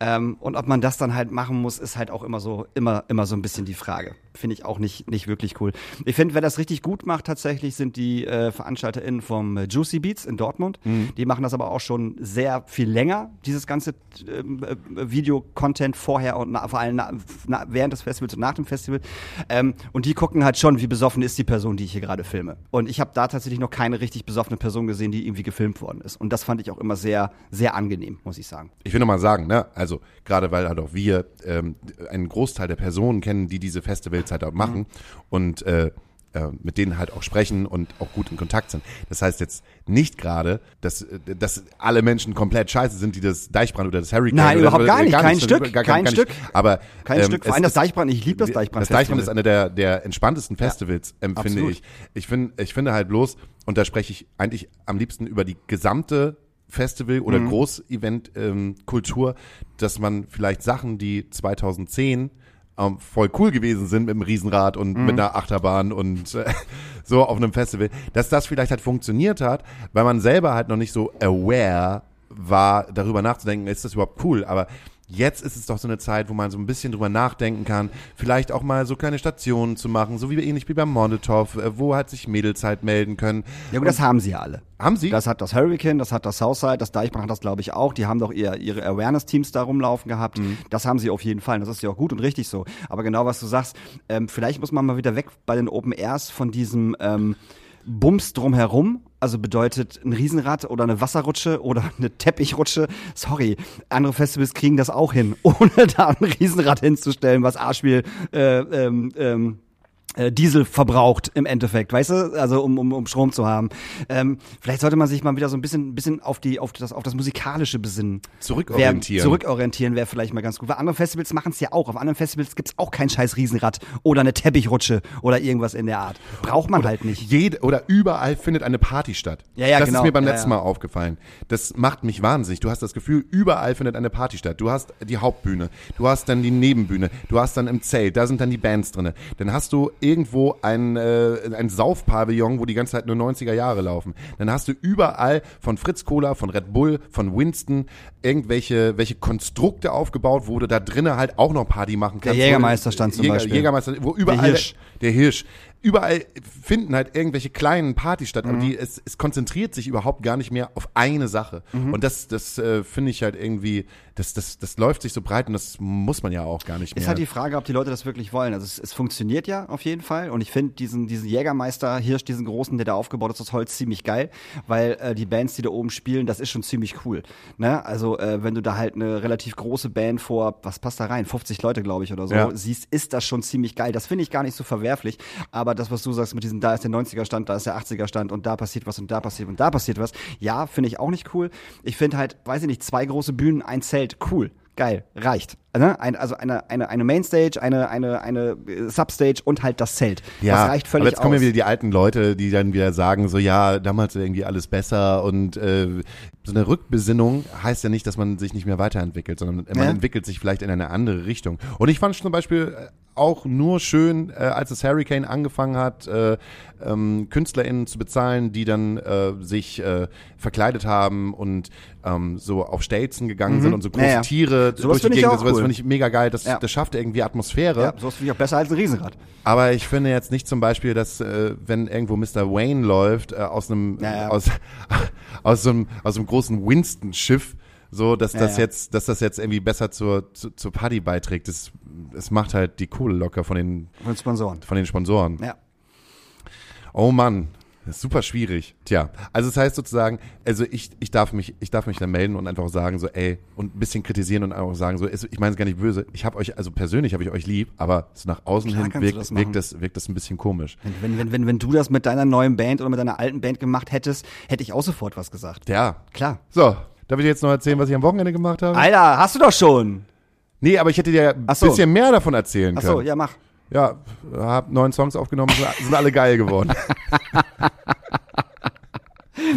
Ähm, und ob man das dann halt machen muss, ist halt auch immer so, immer, immer so ein bisschen die Frage. Finde ich auch nicht, nicht wirklich cool. Ich finde, wer das richtig gut macht, tatsächlich sind die äh, VeranstalterInnen vom Juicy Beats in Dortmund. Die machen das aber auch schon sehr viel länger, dieses ganze ähm, äh, Video-Content vorher und na, vor allem na, na, während des Festivals und nach dem Festival. Ähm, und die gucken halt schon, wie besoffen ist die Person, die ich hier gerade filme. Und ich habe da tatsächlich noch keine richtig besoffene Person gesehen, die irgendwie gefilmt worden ist. Und das fand ich auch immer sehr, sehr angenehm, muss ich sagen. Ich will noch mal sagen, ne, also gerade weil halt auch wir ähm, einen Großteil der Personen kennen, die diese Festivals halt auch machen und äh, äh, mit denen halt auch sprechen und auch gut in Kontakt sind. Das heißt jetzt nicht gerade, dass, äh, dass alle Menschen komplett scheiße sind, die das Deichbrand oder das Hurricane Nein, oder überhaupt gar nicht. Kein das- Stück, gar- kein gar. Stück. Aber Kein ähm, Stück. Vor allem das Deichbrand. Ich liebe das Deichbrand. das Deichbrand ist einer der, der entspanntesten Festivals, empfinde absolut. ich. Ich, find, ich finde halt bloß, und da spreche ich eigentlich am liebsten über die gesamte Festival- oder Mhm. Groß-Event-Kultur, dass man vielleicht Sachen, die 2010 ähm, voll cool gewesen sind mit dem Riesenrad und Mhm. mit einer Achterbahn und äh, *laughs* so auf einem Festival, dass das vielleicht halt funktioniert hat, weil man selber halt noch nicht so aware war, darüber nachzudenken, ist das überhaupt cool, aber Jetzt ist es doch so eine Zeit, wo man so ein bisschen drüber nachdenken kann, vielleicht auch mal so kleine Stationen zu machen, so wie ähnlich wie beim Molotow, äh, wo halt sich Mädels halt melden können. Ja, gut, das haben sie ja alle. Haben sie? Das hat das Hurricane, das hat das Southside, das Deichbrand hat das, glaube ich, auch. Die haben doch ihr, ihre Awareness-Teams da rumlaufen gehabt. Mhm. Das haben sie auf jeden Fall. Und Das ist ja auch gut und richtig so. Aber genau, was du sagst, ähm, vielleicht muss man mal wieder weg bei den Open Airs von diesem ähm, Bums drumherum. Also bedeutet ein Riesenrad oder eine Wasserrutsche oder *laughs* eine Teppichrutsche. Sorry, andere Festivals kriegen das auch hin, *laughs* ohne da ein Riesenrad hinzustellen, was Arschspiel äh, ähm, ähm, äh, Diesel verbraucht im Endeffekt, weißt du, also um, um, um Strom zu haben. Ähm, vielleicht sollte man sich mal wieder so ein bisschen, bisschen auf die, auf das, auf das musikalische besinnen. Zurückorientieren. Wär, zurückorientieren wäre vielleicht mal ganz gut. Weil andere Festivals machen es ja auch. Auf anderen Festivals gibt's auch kein scheiß Riesenrad oder eine Teppichrutsche oder irgendwas in der Art. Braucht man halt nicht. Jede, oder überall findet eine Party statt. Ja, ja, das genau. ist mir beim Ja, letzten ja. Mal aufgefallen. Das macht mich wahnsinnig. Du hast das Gefühl, überall findet eine Party statt. Du hast die Hauptbühne, du hast dann die Nebenbühne, du hast dann im Zelt, da sind dann die Bands drinne. Dann hast du irgendwo ein, äh, ein Saufpavillon, wo die ganze Zeit nur 90er Jahre laufen. Dann hast du überall von Fritz Cola, von Red Bull, von Winston irgendwelche welche Konstrukte aufgebaut, wo du da drinnen halt auch noch Party machen kannst. Jägermeister stand zum Jäger, Beispiel. Jägermeister, wo überall Hirsch. der Hirsch. Überall finden halt irgendwelche kleinen Partys statt, Mhm. aber die, es, es konzentriert sich überhaupt gar nicht mehr auf eine Sache. Mhm. Und das, das äh, finde ich halt irgendwie, das, das, das läuft sich so breit und das muss man ja auch gar nicht mehr. Ist halt die Frage, ob die Leute das wirklich wollen. Also es, es funktioniert ja auf jeden Fall und ich finde diesen, diesen Jägermeister Hirsch, diesen großen, der da aufgebaut ist aus Holz, ziemlich geil, weil äh, die Bands, die da oben spielen, das ist schon ziemlich cool. Ne? Also äh, wenn du da halt eine relativ große Band vor, was passt da rein, 50 Leute glaube ich oder so, Ja. siehst, ist das schon ziemlich geil. Das finde ich gar nicht so verwerflich, aber das, was du sagst mit diesem, da ist der 90er Stand, da ist der 80er Stand und da passiert was und da passiert und da passiert was, ja, finde ich auch nicht cool. Ich finde halt, weiß ich nicht, zwei große Bühnen, ein Zelt, cool. Geil, reicht. Ne? Also eine, eine, eine Mainstage, eine, eine, eine äh, Substage und halt das Zelt. ja, das reicht völlig aber jetzt kommen ja wieder die alten Leute, die dann wieder sagen, so ja, damals war irgendwie alles besser und äh, so eine Rückbesinnung heißt ja nicht, dass man sich nicht mehr weiterentwickelt, sondern man Ja. entwickelt sich vielleicht in eine andere Richtung. Und ich fand zum Beispiel äh, auch nur schön, äh, als das Hurricane angefangen hat, äh, ähm, KünstlerInnen zu bezahlen, die dann äh, sich äh, verkleidet haben und ähm, so auf Stelzen gegangen sind und so große Mhm. Ja, ja. Tiere Sowas durch die Gegend. Sowas cool. finde ich mega geil. Das, Ja. das schafft irgendwie Atmosphäre. ja, sowas finde ich auch besser als ein Riesenrad. Aber ich finde jetzt nicht zum Beispiel, dass äh, wenn irgendwo Mr. Wayne läuft äh, aus einem Ja, ja. aus *laughs* aus so einem aus einem großen Winston-Schiff, so dass Ja, das ja. jetzt dass das jetzt irgendwie besser zur zu, zur Party beiträgt. Das es macht halt die Kohle locker von den Von Sponsoren. von den Sponsoren. Ja. Oh Mann. Das ist super schwierig. Tja, also es das heißt sozusagen, also ich, ich darf mich, ich darf mich dann melden und einfach sagen so, ey, und ein bisschen kritisieren und einfach sagen so, ich meine es gar nicht böse. Ich habe euch, also persönlich habe ich euch lieb, aber so nach außen Klar hin wirkt, das wirkt das, wirkt das ein bisschen komisch. Wenn, wenn, wenn, wenn, wenn du das mit deiner neuen Band oder mit deiner alten Band gemacht hättest, hätte ich auch sofort was gesagt. Ja, Klar. So, darf ich dir jetzt noch erzählen, was ich am Wochenende gemacht habe? Alter, hast du doch schon. Nee, aber ich hätte dir ein so. bisschen mehr davon erzählen Ach können. so, ja, mach. Ja, hab neun Songs aufgenommen, sind, alle geil geworden. *laughs*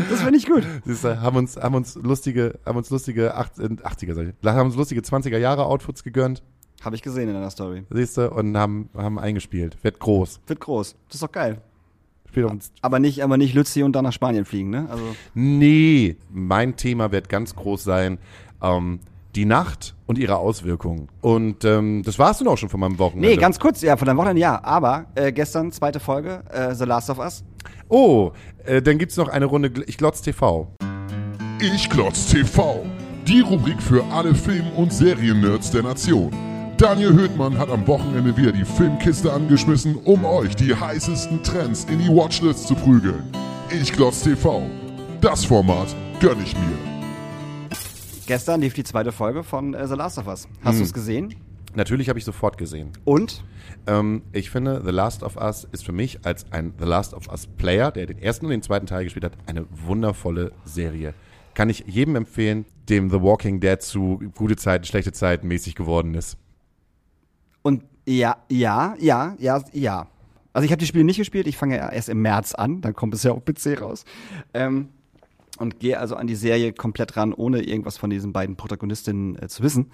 Das finde ich gut. Siehst du, haben uns, haben uns lustige, haben uns lustige 80, 80er, sag ich, haben uns lustige 20er Jahre Outfits gegönnt, Habe ich gesehen in deiner Story. siehst du, und haben, haben eingespielt. Wird groß. Wird groß. Das ist doch geil. Aber nicht, aber nicht Lützi und dann nach Spanien fliegen, ne? Also, Nee, mein Thema wird ganz groß sein, ähm, die Nacht und ihre Auswirkungen. Und ähm, das war's dann auch schon von meinem Wochenende. nee, ganz kurz, ja, von deinem Wochenende ja. Aber äh, gestern, zweite Folge, äh, The Last of Us. Oh, äh, dann gibt's noch eine Runde Ich glotz TV. Ich Klotz TV, die Rubrik für alle Film- und Seriennerds der Nation. Daniel Höhtmann hat am Wochenende wieder die Filmkiste angeschmissen, um euch die heißesten Trends in die Watchlist zu prügeln. Ich Klotz TV, das Format gönn ich mir. Gestern lief die zweite Folge von äh, The Last of Us. Hast du es gesehen? Natürlich habe ich sofort gesehen. Und? Ähm, ich finde, The Last of Us ist für mich als ein The Last of Us Player, der den ersten und den zweiten Teil gespielt hat, eine wundervolle Serie. Kann ich jedem empfehlen, dem The Walking Dead zu gute Zeiten, schlechte Zeiten mäßig geworden ist. Und ja, ja, ja, ja, ja. Also ich habe die Spiele nicht gespielt, ich fange ja erst im März an, dann kommt es ja auf PC raus. Ähm, und gehe also an die Serie komplett ran, ohne irgendwas von diesen beiden Protagonistinnen äh, zu wissen.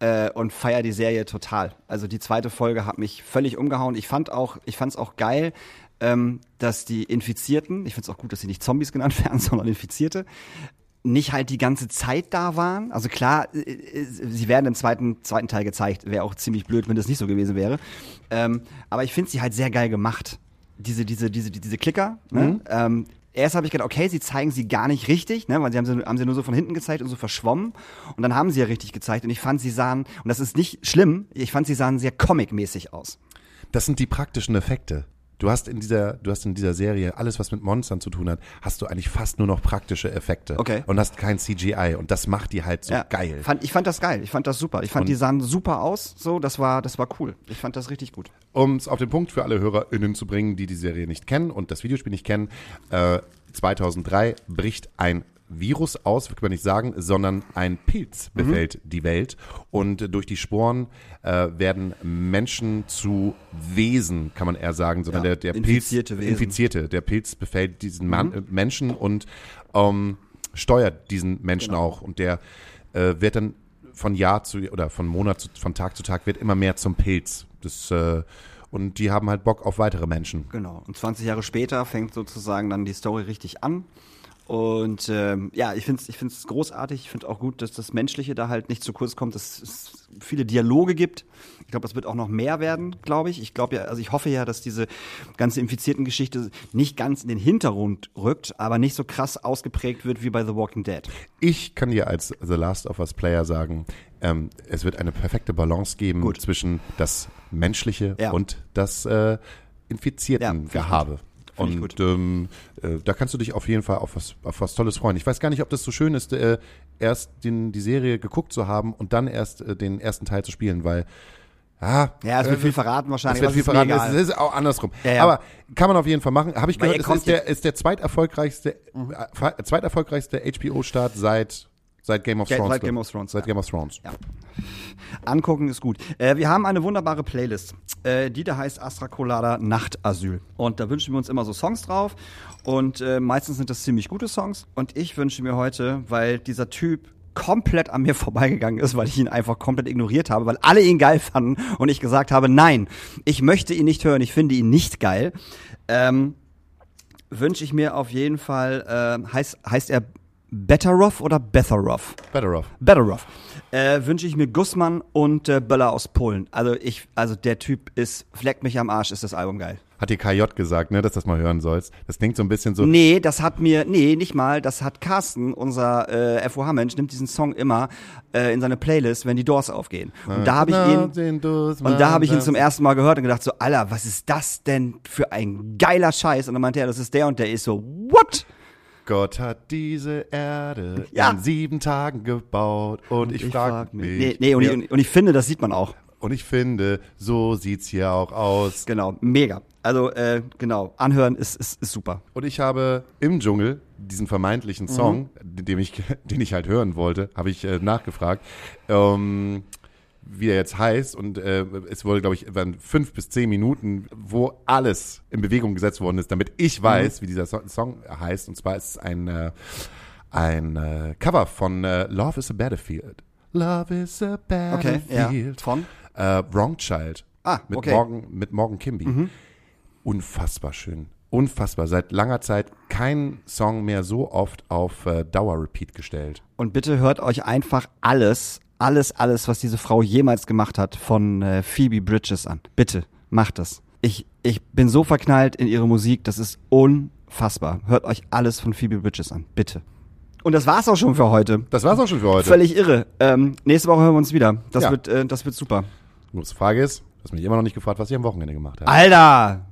Äh, und feier die Serie total. Also die zweite Folge hat mich völlig umgehauen. Ich fand auch, ich fand es auch geil, ähm, dass die Infizierten, ich finde es auch gut, dass sie nicht Zombies *laughs* genannt werden, sondern Infizierte, nicht halt die ganze Zeit da waren. Also klar, äh, äh, sie werden im zweiten, zweiten Teil gezeigt. Wäre auch ziemlich blöd, wenn das nicht so gewesen wäre. Ähm, aber ich finde sie halt sehr geil gemacht. Diese, diese, diese, diese Klicker. Ne? Ähm, erst habe ich gedacht, okay, sie zeigen sie gar nicht richtig, ne? weil sie haben sie, haben sie nur so von hinten gezeigt und so verschwommen. Und dann haben sie ja richtig gezeigt. Und ich fand, sie sahen, und das ist nicht schlimm, ich fand, sie sahen sehr comic-mäßig aus. Das sind die praktischen Effekte. Du hast in dieser, du hast in dieser Serie alles, was mit Monstern zu tun hat, hast du eigentlich fast nur noch praktische Effekte. Okay. Und hast kein CGI. Und das macht die halt so geil. Fand, ich fand das geil. Ich fand das super. Ich fand, Und- die sahen super aus. So, das war, das war cool. Ich fand das richtig gut. Um es auf den Punkt für alle HörerInnen zu bringen, die die Serie nicht kennen und das Videospiel nicht kennen, äh, 2003 bricht ein Virus aus, kann man nicht sagen, sondern ein Pilz Mhm. befällt die Welt und durch die Sporen äh, werden Menschen zu Wesen, kann man eher sagen, sondern Ja, der, der infizierte Pilz, Wesen. Infizierte, der Pilz befällt diesen Man, Mhm. äh, Menschen und ähm, steuert diesen Menschen Genau. auch und der äh, wird dann von Jahr zu oder von Monat zu, von Tag zu Tag wird immer mehr zum Pilz. Das äh, und die haben halt Bock auf weitere Menschen. Genau. Und 20 Jahre später fängt sozusagen dann die Story richtig an. Und ähm, ja, ich finde es ich find's großartig. Ich finde auch gut, dass das Menschliche da halt nicht zu kurz kommt, dass es viele Dialoge gibt. Ich glaube, das wird auch noch mehr werden, glaube ich. Ich glaube ja, also ich hoffe ja, dass diese ganze infizierten Geschichte nicht ganz in den Hintergrund rückt, aber nicht so krass ausgeprägt wird wie bei The Walking Dead. Ich kann dir als The Last of Us Player sagen, ähm, es wird eine perfekte Balance geben Gut. zwischen das Menschliche Ja. und das äh, Ja, infizierten ich Gehabe. Ich Und ähm, äh, da kannst du dich auf jeden Fall auf was, auf was Tolles freuen. Ich weiß gar nicht, ob das so schön ist, äh, erst den, die Serie geguckt zu haben und dann erst äh, den ersten Teil zu spielen, weil ah, Ja, es wird äh, viel verraten wahrscheinlich. wird aber viel es ist verraten. Es egal. ist auch andersrum. Ja, ja. Aber kann man auf jeden Fall machen. Habe ich Weil gehört, es ist der, ist der zweiterfolgreichste, äh, zweiterfolgreichste HBO-Start seit, seit Game of Ge- Thrones. seit Game of Thrones, Seit. Game of Thrones. Ja. Angucken ist gut. Äh, wir haben eine wunderbare Playlist. Äh, die da heißt Astra Colada Nachtasyl. Und da wünschen wir uns immer so Songs drauf. Und äh, meistens sind das ziemlich gute Songs. Und ich wünsche mir heute, weil dieser Typ komplett an mir *laughs* vorbeigegangen ist, weil ich ihn einfach komplett ignoriert habe, weil alle ihn geil fanden und ich gesagt habe, nein, ich möchte ihn nicht hören, ich finde ihn nicht geil. Ähm, wünsche ich mir auf jeden Fall, äh, heißt, heißt er Betteroff oder? Better off. Betteroff. Äh, wünsche ich mir Gussmann und äh, Böller aus Polen. Also ich, also der Typ ist, fleckt mich am Arsch, ist das Album geil. Hat dir KJ gesagt, ne, dass du das mal hören sollst. Das klingt so ein bisschen so. Nee, das hat mir, nee, nicht mal, das hat Carsten, unser äh, FOH-Mensch, nimmt diesen Song immer äh, in seine Playlist, wenn die Doors aufgehen. Und da habe ich ihn, und da habe ich ihn zum ersten Mal gehört und gedacht so, Alter, was ist das denn für ein geiler Scheiß? Und dann meinte er, das ist der und der ist so, what? Gott hat diese Erde Ja. in sieben Tagen gebaut und, ich, frag, frag mich. Nee, nee und, Ja. ich, und ich finde, das sieht man auch. und ich finde, so sieht's hier auch aus. Genau, mega. Also, äh, genau, anhören ist, ist, ist super. Und ich habe im Dschungel diesen vermeintlichen Mhm. Song, den, ich, den ich halt hören wollte, habe ich äh, nachgefragt, ähm, wie er jetzt heißt. Und äh, es wurde, glaube ich, waren fünf bis zehn Minuten, wo alles in Bewegung gesetzt worden ist, damit ich weiß, wie dieser so Song heißt. Und zwar ist es ein, äh, ein äh, Cover von äh, Love is a Battlefield. Love is a Okay, ja. Battlefield. Von? Äh, Wrong Child. Ah, mit okay. Mhm. Morgan, mit Morgan Kimby. Unfassbar schön. Unfassbar. Seit langer Zeit kein Song mehr so oft auf äh, Dauer-Repeat gestellt. Und bitte hört euch einfach alles, alles, alles, was diese Frau jemals gemacht hat, von äh, Phoebe Bridges an. Bitte, macht das. Ich, ich bin so verknallt in ihre Musik, das ist unfassbar. Hört euch alles von Phoebe Bridges an. Bitte. Und das war's auch schon für heute. Das war's auch schon für heute. Völlig irre. Ähm, nächste Woche hören wir uns wieder. Das, Ja. wird, äh, das wird super. Nur die Frage ist, du hast mich immer noch nicht gefragt, was ich am Wochenende gemacht habe. Alter!